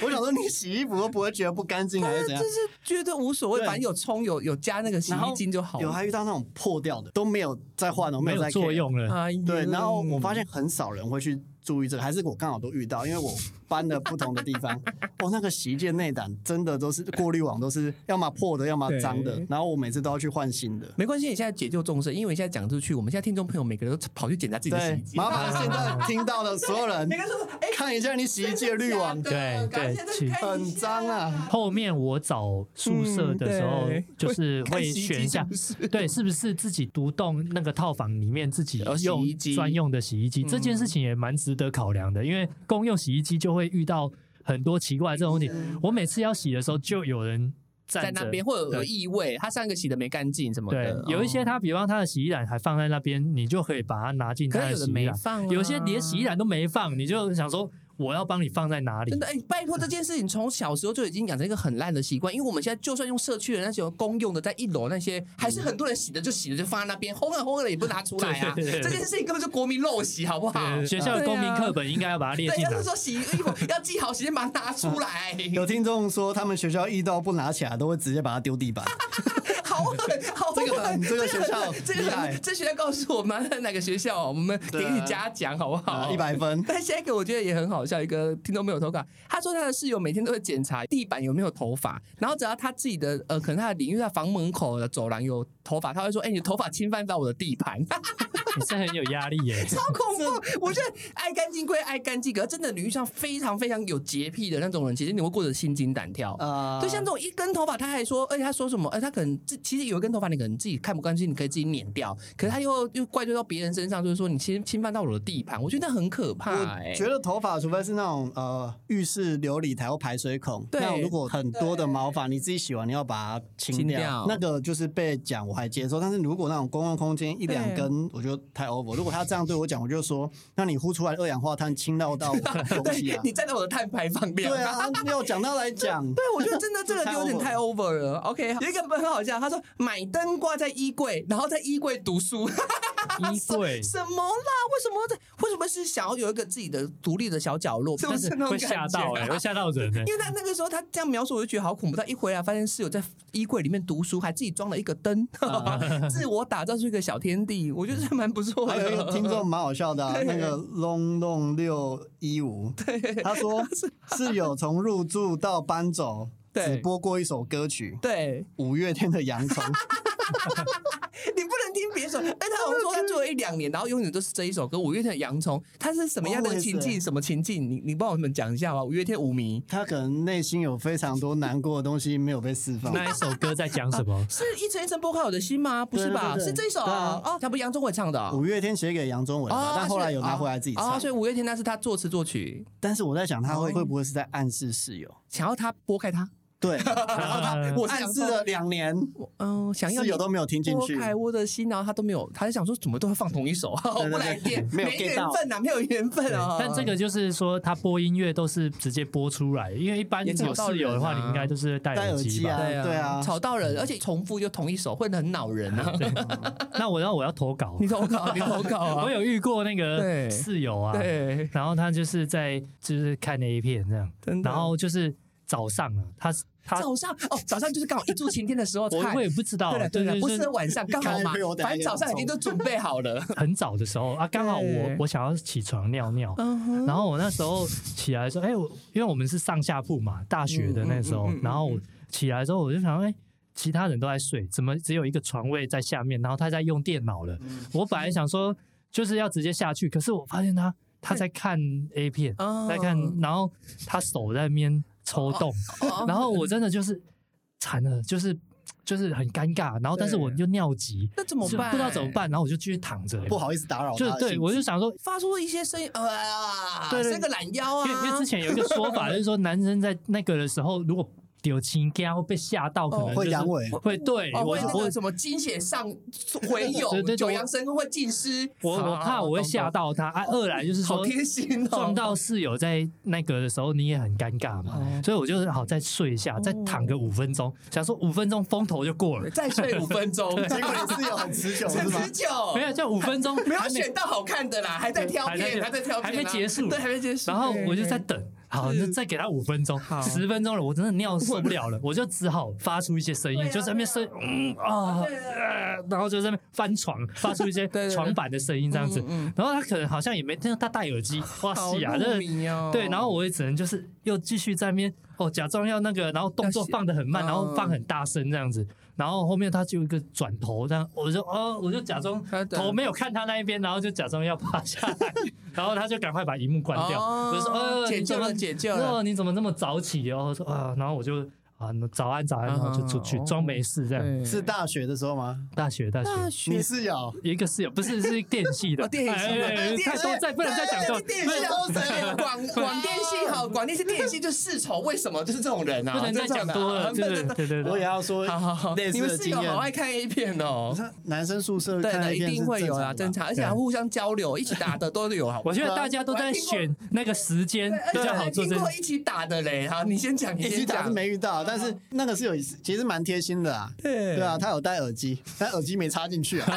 我想说，你洗衣服都不会觉得不干净还是怎样就？是觉得无所谓，反正有冲有有加那个洗衣精就好有了。还遇到那种破掉的，都没有再换了，没有有再作用了。对，然后我发现很少人会去注意这个，还是我刚好都遇到，因为我搬了不同的地方，哦，那个洗衣机的内胆真的都是过滤网都是要么破的，要么脏的，然后我每次都要去换新的。没关系，你现在解救众生，因为你现在讲出去，我们现在听众朋友每个人都跑去检查自己的洗衣，机。麻烦现在听到的所有人每个说：“哎，看一下你洗衣机的滤网，对对很脏啊。后面我找宿舍的时候，就是会选一下对，是不是自己独栋那个套房里面自己有洗用衣机专用的洗衣机，嗯这件事情也蛮值得考量的，因为公用洗衣机就会遇到很多奇怪的这种问题。我每次要洗的时候，就有人在那边或者有异味，他上个洗的没干净什么对的。，有一些哦，它，比方他的洗衣篮还放在那边，你就可以把它拿进它可有的的洗衣篮。没放啊，有些连洗衣篮都没放，你就想说我要帮你放在哪里真？的哎、拜托这件事情从小时候就已经养成一个很烂的习惯，因为我们现在就算用社区的那些公用的，在一楼那些，还是很多人洗的就洗了就放在那边，烘了烘了也不拿出来啊。这件事情根本就国民陋习，好不好？对学校的公民课本应该要把它列对，进来要是。说洗衣服要记好时间，把它拿出来。有听众说，他们学校遇到不拿起来，都会直接把它丢地板。好狠，好狠！这个很这个学校这个厉害，这学校告诉我们哪个学校，我们给你嘉奖，好不好？一百分。但下一个我觉得也很好笑，一个听众没有投稿，他说他的室友每天都会检查地板有没有头发，然后只要他自己的呃，可能他的领域在房门口的走廊有头发，他会说：“哎、你的头发侵犯到我的地盘。”你是很有压力耶。超恐怖！我觉得爱干净归爱干净，可是真的领域上非常非常有洁癖的那种人，其实你会过得心惊胆跳。啊就像这种一根头发，他还说，而且他说什么？哎，他可能自其实有一根头发，你可能自己看不干净，你可以自己碾掉。可是他又又怪罪到别人身上，就是说你侵侵犯到我的地盘，我觉得那很可怕、哎我觉得头发，除非是那种呃浴室琉璃台或排水孔，对那如果很多的毛发，你自己洗完你要把它清掉，那个就是被讲我还接受。但是如果那种公共空间一两根，我觉得太 over。如果他这样对我讲，我就说，那你呼出来的二氧化碳侵到到我的东西啊。你站在我的碳排放量。对啊，要讲到来讲，对，我觉得真的这个就有点太 over 了。OK，有一个很好笑，他说买灯挂在衣柜，然后在衣柜读书。衣柜 什么啦？为什么在？为什么是想要有一个自己的独立的小角落？是不 是会吓到哎，会吓到人哎。因为他那个时候他这样描述，我就觉得好恐怖。他一回来发现室友在衣柜里面读书，还自己装了一个灯，自我打造出一个小天地，我觉得还蛮不错的。听众蛮好笑的、啊，那个 long long 六一五，他说室友从入住到搬走，对只播过一首歌曲，对，五月天的《洋葱》。你不能听别首。哎，他好像说他做了一两年，然后永远都是这一首歌。五月天的《洋葱》，他是什么样的情境？什么情境？你你帮我们讲一下吧。五月天舞迷他可能内心有非常多难过的东西没有被释放。那一首歌在讲什么？是一层一层剥开我的心吗？不是吧？对对对是这一首对啊啊？哦，他不是杨宗纬唱的哦。五月天写给杨宗纬的，但后来有拿回来自己哦，唱所。以五月天那是他作词作曲，但是我在想，他会哦会不会是在暗示室友？想要他拨开他。对，然后他我暗示了两年，嗯，想要室友都没有听进去。拨。开我的心，然后他都没有，他就想说怎么都会放同一首，对不来电，没有缘到。分呐，没有缘分啊。但这个就是说，他播音乐都是直接播出来，因为一般有室友的话，啊你应该都是戴戴耳机啊对啊，对啊。吵到人，而且重复就同一首，会很恼人啊。那我要我要投稿。你，投稿，你投稿啊。我！有遇过那对。个室友啊，对，然后他就是在就是看 A 片这样，然后就是早上啊，他他早上哦，早上就是刚好一柱擎天的时候 看我我。也不知道对，了对了，不是晚上刚好嘛反正早上已经都准备好了。很早的时候啊，刚好我我想要起床尿尿，然后我那时候起来说，哎、我因为我们是上下铺嘛，大学的那时候，然后我起来之后我就想，哎、其他人都在睡，怎么只有一个床位在下面？然后他在用电脑了。我本来想说就是要直接下去，可是我发现他他在看 A 片，哦在看，然后他手在那边抽动，哦然后我真的就是惨了，就是就是很尴尬，然后但是我又尿急，那怎么办？不知道怎么办，然后我就继续躺着、不好意思打扰他就对。我就想说，发出一些声音，呃，对对伸个懒腰啊。因为因为之前有一个说法，就是说男生在那个的时候，如果丢青干会被吓到，可能会就是阳痿会对哦，我 我会什么精血上回涌对对对，九阳神功会尽失。我我怕我会吓到他。啊，二来就是说好贴心哦，撞到室友在那个的时候，你也很尴尬嘛，哦所以我就是好再睡一下，再躺个五分钟，想说五分钟风头就过了，再睡五分钟，结果你室友很持久很持？久，没有就五分钟，没有还选到好看的啦，还在挑片，还在挑片啊，还没结束对，还没结束。然后我就在对等，好，那再给他五分钟，十分钟了，我真的尿受不了了，我就只好发出一些声音，就在那边声，嗯啊，呃然后就在那边翻床，发出一些 床板的声音这样子。然后他可能好像也没听到，他戴耳机，哇好塞啊，这对，然后我也只能就是又继续在那边哦，假装要那个，然后动作放的很慢，嗯。然后放很大声这样子。然后后面他就一个转头，这样我就哦，我就假装头没有看他那一边，然后就假装要趴下来，然后他就赶快把荧幕关掉。哦我就说呃，解你怎么救了解救了哦，你怎么那么早起哦？我说啊，然后我就啊早安早安，然后就出去哦装没事这样。是大学的时候吗？大学大学你学室友？一个室友不是是电系的，哦电系太多再不能再讲多，电系的广广电系好，广电系电系就世仇，为什么就是这种人啊？不能再讲多了，对对对我也对。要说好好好，类你们室友似的经验好。爱看 A 片哦。男生宿舍看对一片是定会有啦，正常而且还互相交流，一起打的都有好。我觉得大家都在选那个时间比较好做这听过一起打的嘞，好，你先讲，你先讲一起打是。没遇到，但是那个是有其实蛮贴心的啊。对对啊，他有戴耳机，但耳机没插进去啊。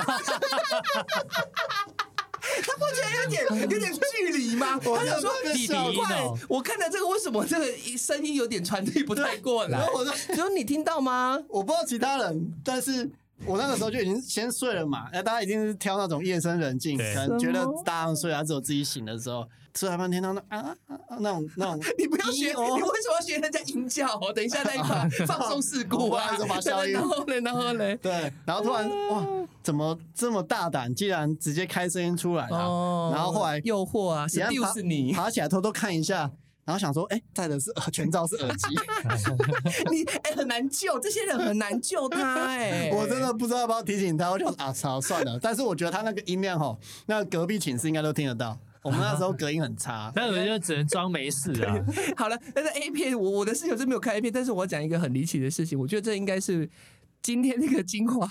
他不觉得有点 有点距离吗？我他想说真的弟弟奇怪哦，我看到这个为什么这个声音有点传递不太过来然？后我说只有你听到吗？我不知道其他人，但是我那个时候就已经先睡了嘛。哎大家一定是挑那种夜深人静，可能觉得大家睡，了只有自己醒的时候，吃完饭听到那啊那种那种，你不要学，你为什么要学人家吟叫哦？等一下那一块放松事故啊！我不好意思把消音 然后嘞，然后嘞，对，然后突然哇，怎么这么大胆，竟然直接开声音出来了？哦然后后来诱惑啊也爬，seduce 你，爬起来偷偷看一下，然后想说，哎，戴的是全罩是耳机，你哎很难救，这些人很难救他哎，我真的不知道要不要提醒他，我就啊操算了。但是我觉得他那个音量吼，那隔壁寝室应该都听得到。我们那时候隔音很差，那我就只能装没事啊。好了，但是 A 片，我我的室友是没有看 A 片，但是我要讲一个很离奇的事情，我觉得这应该是今天那个精华。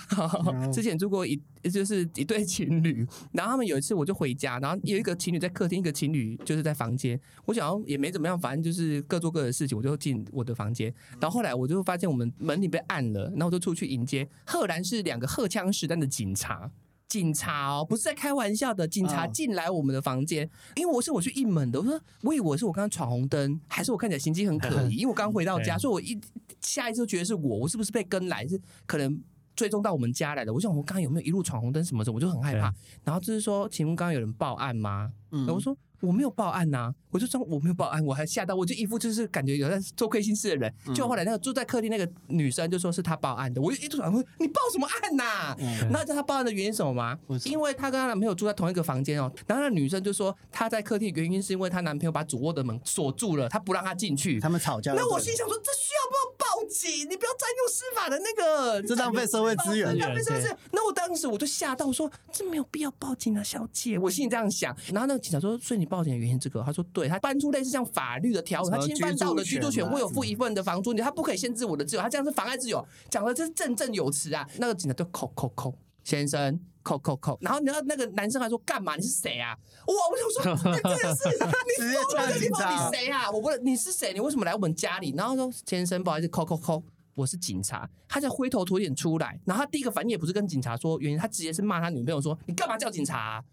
之前住过一就是一对情侣，然后他们有一次我就回家，然后有一个情侣在客厅，一个情侣就是在房间。我想要也没怎么样，反正就是各做各的事情，我就进我的房间。然后后来我就发现我们门里被按了，然后我就出去迎接，赫然是两个荷枪实弹的警察。警察哦，不是在开玩笑的，警察嗯进来我们的房间，因为我是我去应门的，我说我以为我是我刚刚闯红灯，还是我看起来行迹很可疑，因为我刚回到家，所以我一下一次就觉得是我，我是不是被跟来，是可能追踪到我们家来的？我想我刚刚有没有一路闯红灯什么的，我就很害怕。然后就是说，请问刚刚有人报案吗？嗯我说我没有报案呐、我就说我没有报案，我还吓到，我就一副就是感觉有在做亏心事的人。嗯就后来那个住在客厅那个女生就说是她报案的，我就一直想问你报什么案呐、嗯那知道她报案的原因是什么吗为？因为她跟她男朋友住在同一个房间哦。然后那女生就说她在客厅的原因是因为她男朋友把主卧的门锁住了，她不让她进去。他们吵架。那我心想说，这需要不要报警？你不要占用司法的那个，这浪费社会资源浪费社会资源。那我当时我就吓到，我说这没有必要报警啊，小姐。我心里这样想。然后那个警察说，所以你报警的原因是这个？他说对，他搬出类似像法律的条文，他侵犯到我的居住权，居住权啊会有付一份的房租，他不可以限制我的自由，他这样是妨碍自由，讲的这是振振有词啊。那个警察就扣扣扣，先生。扣扣扣，然后然后那个男生还说干嘛？你是谁啊？哇！我想说，你真的是你直接疯了呛警察你谁啊？我不你是谁？你为什么来我们家里？然后说先生，不好意思，扣扣扣，我是警察。他就灰头土脸出来，然后他第一个反应也不是跟警察说原因，他直接是骂他女朋友说你干嘛叫警察、啊？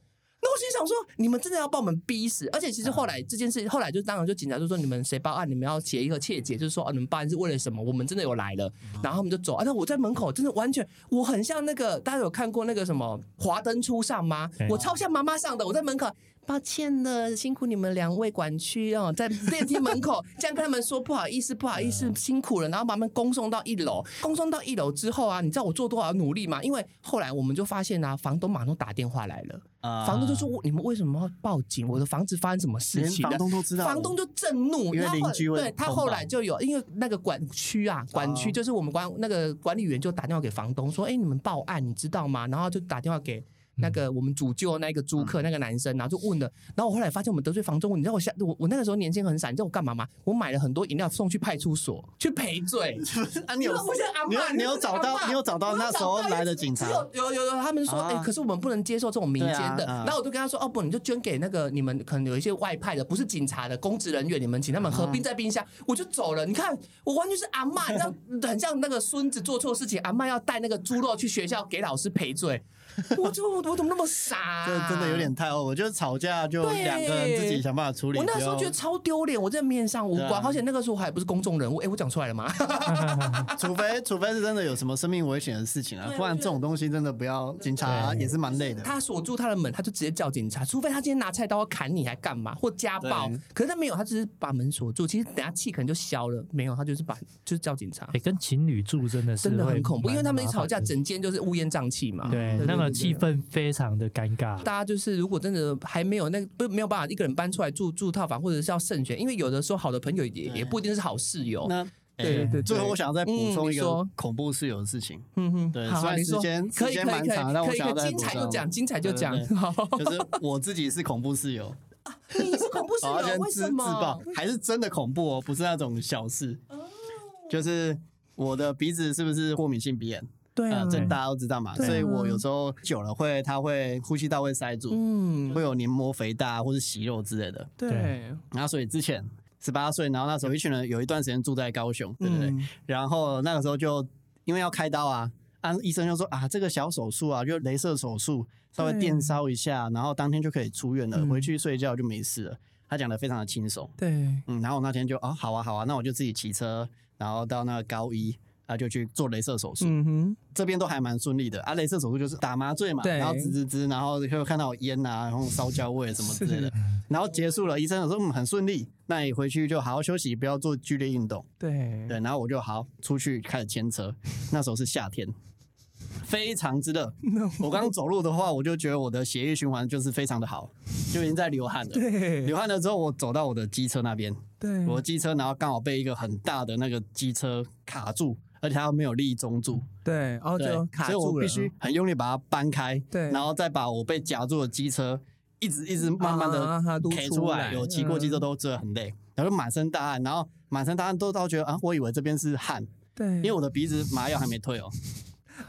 那我心想说，你们真的要把我们逼死？而且其实后来这件事，后来就当然就警察就说，你们谁报案，你们要写一个切结，就是说哦，你们报案是为了什么？我们真的有来了，然后他们就走。而且我在门口真的完全，我很像那个大家有看过那个什么华灯初上吗？我超像妈妈上的，我在门口。抱歉了，辛苦你们两位管区哦，在电梯门口 这样跟他们说不好意思，不好意思，辛苦了，然后把他们恭送到一楼。恭送到一楼之后啊，你知道我做多少努力吗？因为后来我们就发现啊，房东马上打电话来了，房东就说你们为什么要报警？我的房子发生什么事情？房东都知道，房东就震怒，因为邻居对他后来就有，因为那个管区啊，管区就是我们管那个管理员就打电话给房东说，哎，你们报案，你知道吗？然后就打电话给。那个我们主救那个租客那个男生，然后就问了，然后我后来发现我们得罪房东，你知道我下我我那个时候年轻很傻，你知道我干嘛吗？我买了很多饮料送去派出所去赔罪。啊，你有你有你有找到你有找到那时候来的警察？有有有，他们说哎，可是我们不能接受这种民间的。然后我就跟他说哦不，你就捐给那个你们可能有一些外派的，不是警察的公职人员，你们请他们合并在冰箱，我就走了。你看我完全是阿妈，你知道 很像那个孙子做错事情，阿妈要带那个猪肉去学校给老师赔罪。我就我怎么那么傻？这真的有点太哦！我就是吵架就两个人自己想办法处理。我那时候觉得超丢脸，我在面上无关，而且那个时候还不是公众人物。哎，我讲出来了吗？除非除非是真的有什么生命危险的事情啊，不然这种东西真的不要。警察也是蛮累的。他锁住他的门，他就直接叫警察。除非他今天拿菜刀要砍你，还干嘛或家暴？可是他没有，他只是把门锁住。其实等下气可能就消了。没有，他就是把就是叫警察。哎，跟情侣住真的是真的很恐怖，因为他们一吵架，整间就是乌烟瘴气嘛。对，那个气氛非常的尴尬。大家就是如果真的还没有那不没有办法一个人搬出来住住套房，或者是要慎选，因为有的时候好的朋友也也不一定是好室友。那对对对。最后我想要再补充一个恐怖室友的事情。嗯哼，对，虽然时间时间蛮长，但我想要再精彩就讲，精彩就讲。就是我自己是恐怖室友。你是恐怖室友？为什么？自爆还是真的恐怖哦？不是那种小事。就是我的鼻子是不是过敏性鼻炎？对啊，这大家都知道嘛，所以我有时候久了会，它会呼吸道会塞住，嗯，会有黏膜肥大或是息肉之类的。对，然后所以之前十八岁，然后那时候一群人有一段时间住在高雄，对不对？然后那个时候就因为要开刀啊，啊医生就说啊，这个小手术啊，就镭射手术，稍微电烧一下，然后当天就可以出院了，回去睡觉就没事了。他讲的非常的轻松，对，嗯，然后那天就啊，好啊好啊，那我就自己骑车，然后到那个高一。他就去做镭射手术，这边都还蛮顺利的啊。镭射手术就是打麻醉嘛，然后滋滋滋，然后会看到烟啊，然后烧焦味什么之类的，然后结束了。医生说嗯很顺利，那你回去就好好休息，不要做剧烈运动。对对，然后我就好出去开始牵车，那时候是夏天，非常之热。我刚刚走路的话，我就觉得我的血液循环就是非常的好，就已经在流汗了。对，流汗了之后，我走到我的机车那边，对，我的机车，然后刚好被一个很大的那个机车卡住。而且它没有立中柱，对，然后就卡住了，所以我必须很用力把它搬开，对，然后再把我被夹住的机车一直一直慢慢的开出来，有骑过机车都觉得很累，然后满身大汗，然后满身大汗都都觉得啊，我以为这边是汗，对，因为我的鼻子麻药还没退哦，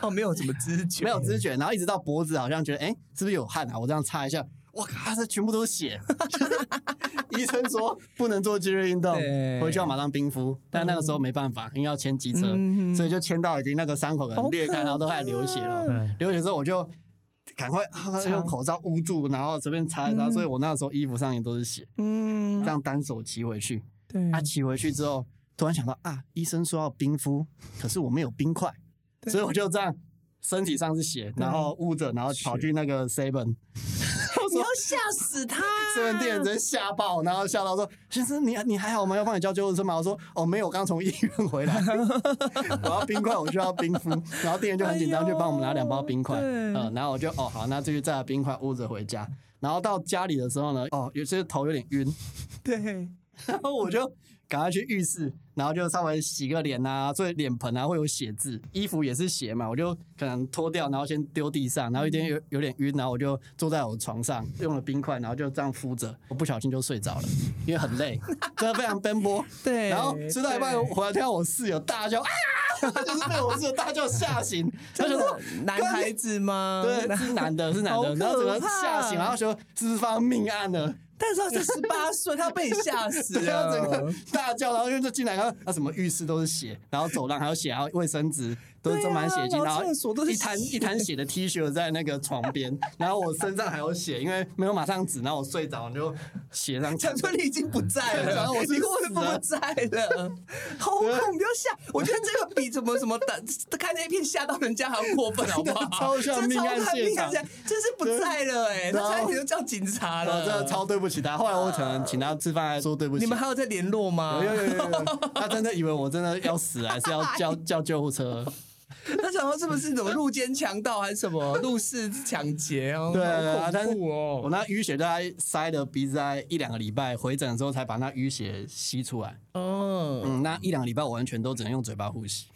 哦，没有什么知觉，没有知觉，然后一直到脖子好像觉得，哎，是不是有汗啊？我这样擦一下。我靠，这全部都是血！医生说不能做剧烈运动，回去要马上冰敷。但那个时候没办法，因为要牵机车，所以就牵到已经那个伤口可能裂开，然后都开始流血了。流血之后我就赶快用口罩捂住，然后随便擦一擦。所以我那时候衣服上也都是血。嗯，这样单手骑回去。对，他骑回去之后，突然想到啊，医生说要冰敷，可是我没有冰块，所以我就这样身体上是血，然后捂着，然后跑去那个 seven。你要吓死他！这边店员真吓爆，然后吓到说：“先生，你你还好吗？要帮你叫救护车吗？”我说：“哦，没有，我刚从医院回来。我要冰块，我需要冰敷。”然后店员就很紧张，就帮我们拿两包冰块。嗯，然后我就哦好，那继续再冰块捂着回家。然后到家里的时候呢，哦，有些头有点晕。对，然后我就。赶快去浴室，然后就稍微洗个脸啊，所以脸盆啊会有血渍，衣服也是血嘛，我就可能脱掉，然后先丢地上，然后有点有有点晕，然后我就坐在我床上，用了冰块，然后就这样敷着，我不小心就睡着了，因为很累，真的非常奔波。对，然后吃到一半回来听到我室友大叫啊，就是被我室友大叫吓醒，他就说男孩子吗？对，是男的，是男的，然后整个吓醒，然后说是发命案了。但是他才十八岁，他被你吓死了，整个大叫，然后因为就进来，然后他什么浴室都是血，然后走廊还有血，还有卫生纸，都是沾满血迹，然后一滩血一滩血的 T 恤在那个床边，然后我身上还有血，因为没有马上止，然后我睡着就血上想说你已经不在了，然后我是你为什么不在了？好恐，怖要吓！我觉得这个比什么什么的看那一片吓到人家还要过分，好不好？超像这命案现场命案现场，这是不在了哎，他差点就叫警察了，我真的超对不起他。后来我可能请他吃饭，还说对不起。你们还有在联络吗？有有有，他真的以为我真的要死，还是要叫 叫救护车？他想说是不是什么入奸强盗还是什么入室抢劫哦？对对好但是！我那淤血大概塞的鼻子，在一两个礼拜，回诊的时候才把那淤血吸出来。哦，嗯，那一两个礼拜我完全都只能用嘴巴呼吸。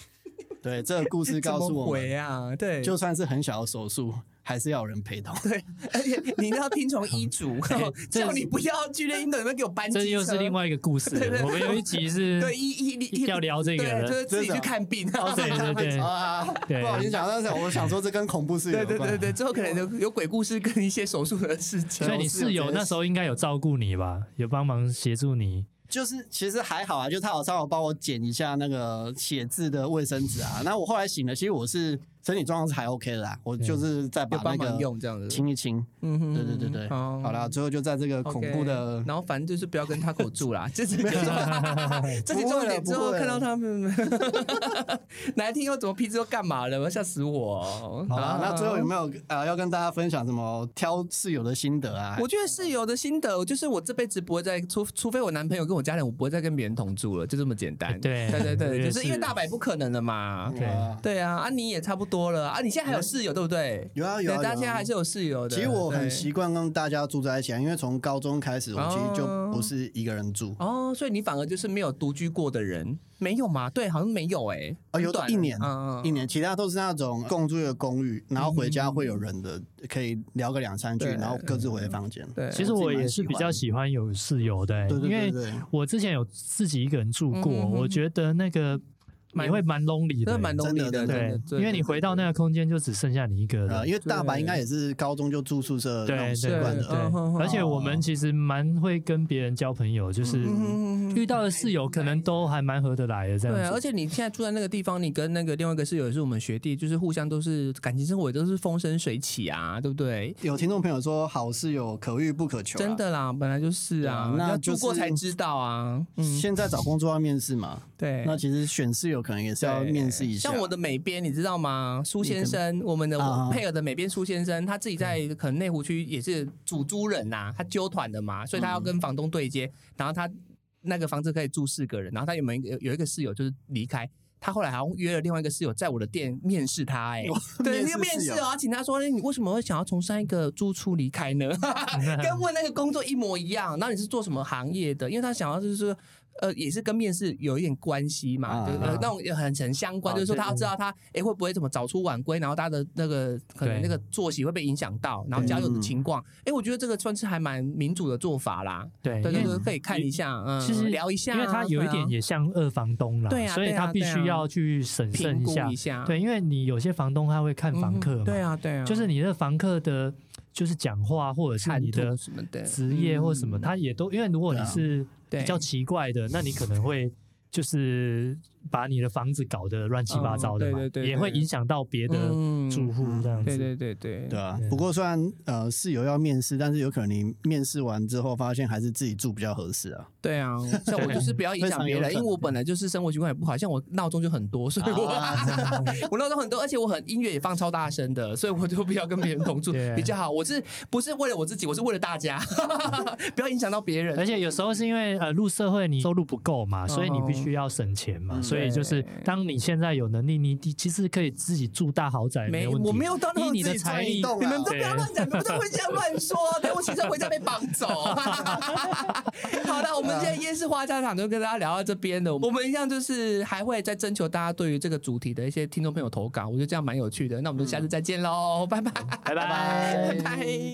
对，这个故事 告诉我们，回啊？对，就算是很小的手术，还是要有人陪同。对，而且你要听从 医嘱，这叫你不要剧烈运动，你们给我搬这又是另外一个故事对对了。我们有一集是 对医医医要聊这个对，就是自己去看病。哦对对对啊，对不好意思讲，但是我想说这跟恐怖是有关。对对对对，之后可能有有鬼故事跟一些手术的事情。所以你室友那时候应该有照顾你吧？有帮忙协助你。就是其实还好啊，就他好像有帮我剪一下那个写字的卫生纸啊。那我后来醒了，其实我是身体状况是还 OK 的啦，我就是在把那个用这样子。清一清。嗯哼对对对对，哦好啦，最后就在这个恐怖的然后反正就是不要跟他口住啦，这是这是重点。之后看到他们哪一天又怎么批之后干嘛了？我要吓死我！好啦，那最后有没有呃要跟大家分享什么挑室友的心得啊？我觉得室友的心得，就是我这辈子不会再除除非我男朋友跟我家人，我不会再跟别人同住了，就这么简单。对对对对，也就是因为大白不可能了嘛。对哇对啊，啊你也差不多了啊，你现在还有室友对不对？有啊有啊，大家现在还是有室友的。其实我很习惯跟大家住在一起啊，因为从高中开始，我其实就哦不是一个人住。哦，所以你反而就是没有独居过的人，没有吗？对，好像没有哎、啊，有一年嗯一年，其他都是那种共住的公寓，然后回家会有人的，可以聊个两三句，然后各自回房间。对，其实我也是比较喜欢有室友的、欸对对因为对对，我之前有自己一个人住过，我觉得那个蛮你会蛮 lonely 的、真的蛮 lonely 的，对因为你回到那个空间就只剩下你一个人。呃，因为大白应该也是高中就住宿舍那对种习对对惯的。嗯哼哼而且我们其实蛮会跟别人交朋友，就是嗯遇到的室友可能都还蛮合得来的这样对。而且你现在住在那个地方，你跟那个另外一个室友也是我们学弟，就是互相都是感情生活也都是风生水起啊，对不对？有听众朋友说，好室友可遇不可求啊。真的啦，本来就是啊，那就是住过才知道啊。嗯，现在找工作要面试嘛，对。那其实选室友可能也是要面试一下。像我的美编，你知道吗？苏先生，我们的啊配合的美编苏先生，他自己在可能内湖区也是主租人呐、他揪团的嘛，所以他要跟房东对接，然后他那个房子可以住四个人，然后他有没有一个有一个室友就是离开。他后来好像约了另外一个室友在我的店面试他、哎，对，那个面试哦，请他说，哎你为什么会想要从上一个租处离开呢？跟问那个工作一模一样。然后你是做什么行业的？因为他想要就是说。呃，也是跟面试有一点关系嘛，啊对呃那种很很相关，啊就是说他要知道他哎会不会怎么早出晚归，然后他的那个可能那个作息会被影响到，然后交友的情况，哎，我觉得这个算是还蛮民主的做法啦。对，对对对，可以看一下，嗯，其实聊一下啊，因为他有一点也像二房东啦，对啊所以他必须要去审慎一下一。下，对，因为你有些房东他会看房客嘛，嗯对啊对啊，就是你的房客的，就是讲话或者是你的什么的职业或什么，嗯。他也都因为如果你是对比较奇怪的，那你可能会就是把你的房子搞得乱七八糟的嘛嗯对对，对。也会影响到别的嗯住户这样子。对对对对对啊，不过虽然呃室友要面试，但是有可能你面试完之后发现还是自己住比较合适啊。对啊，像我就是不要影响别人，因为我本来就是生活习惯也不好，像我闹钟就很多，所以我、我闹钟很多，而且我很音乐也放超大声的，所以我就不要跟别人同住 对比较好。我是不是为了我自己，我是为了大家，不要影响到别人。而且有时候是因为呃入社会你收入不够嘛，所以你必须要省钱嘛，嗯所以就是当你现在有能力，你你其实可以自己住大豪宅，没，问题。我没有到那以你种自己的财力，你们都不要对乱讲，你们都会这样乱说，等我骑车回家被绑走。好的，我们今天夜市花家常就跟大家聊到这边的，我们一样就是还会再征求大家对于这个主题的一些听众朋友投稿，我觉得这样蛮有趣的。那我们就下次再见喽，拜拜，拜拜拜 拜拜。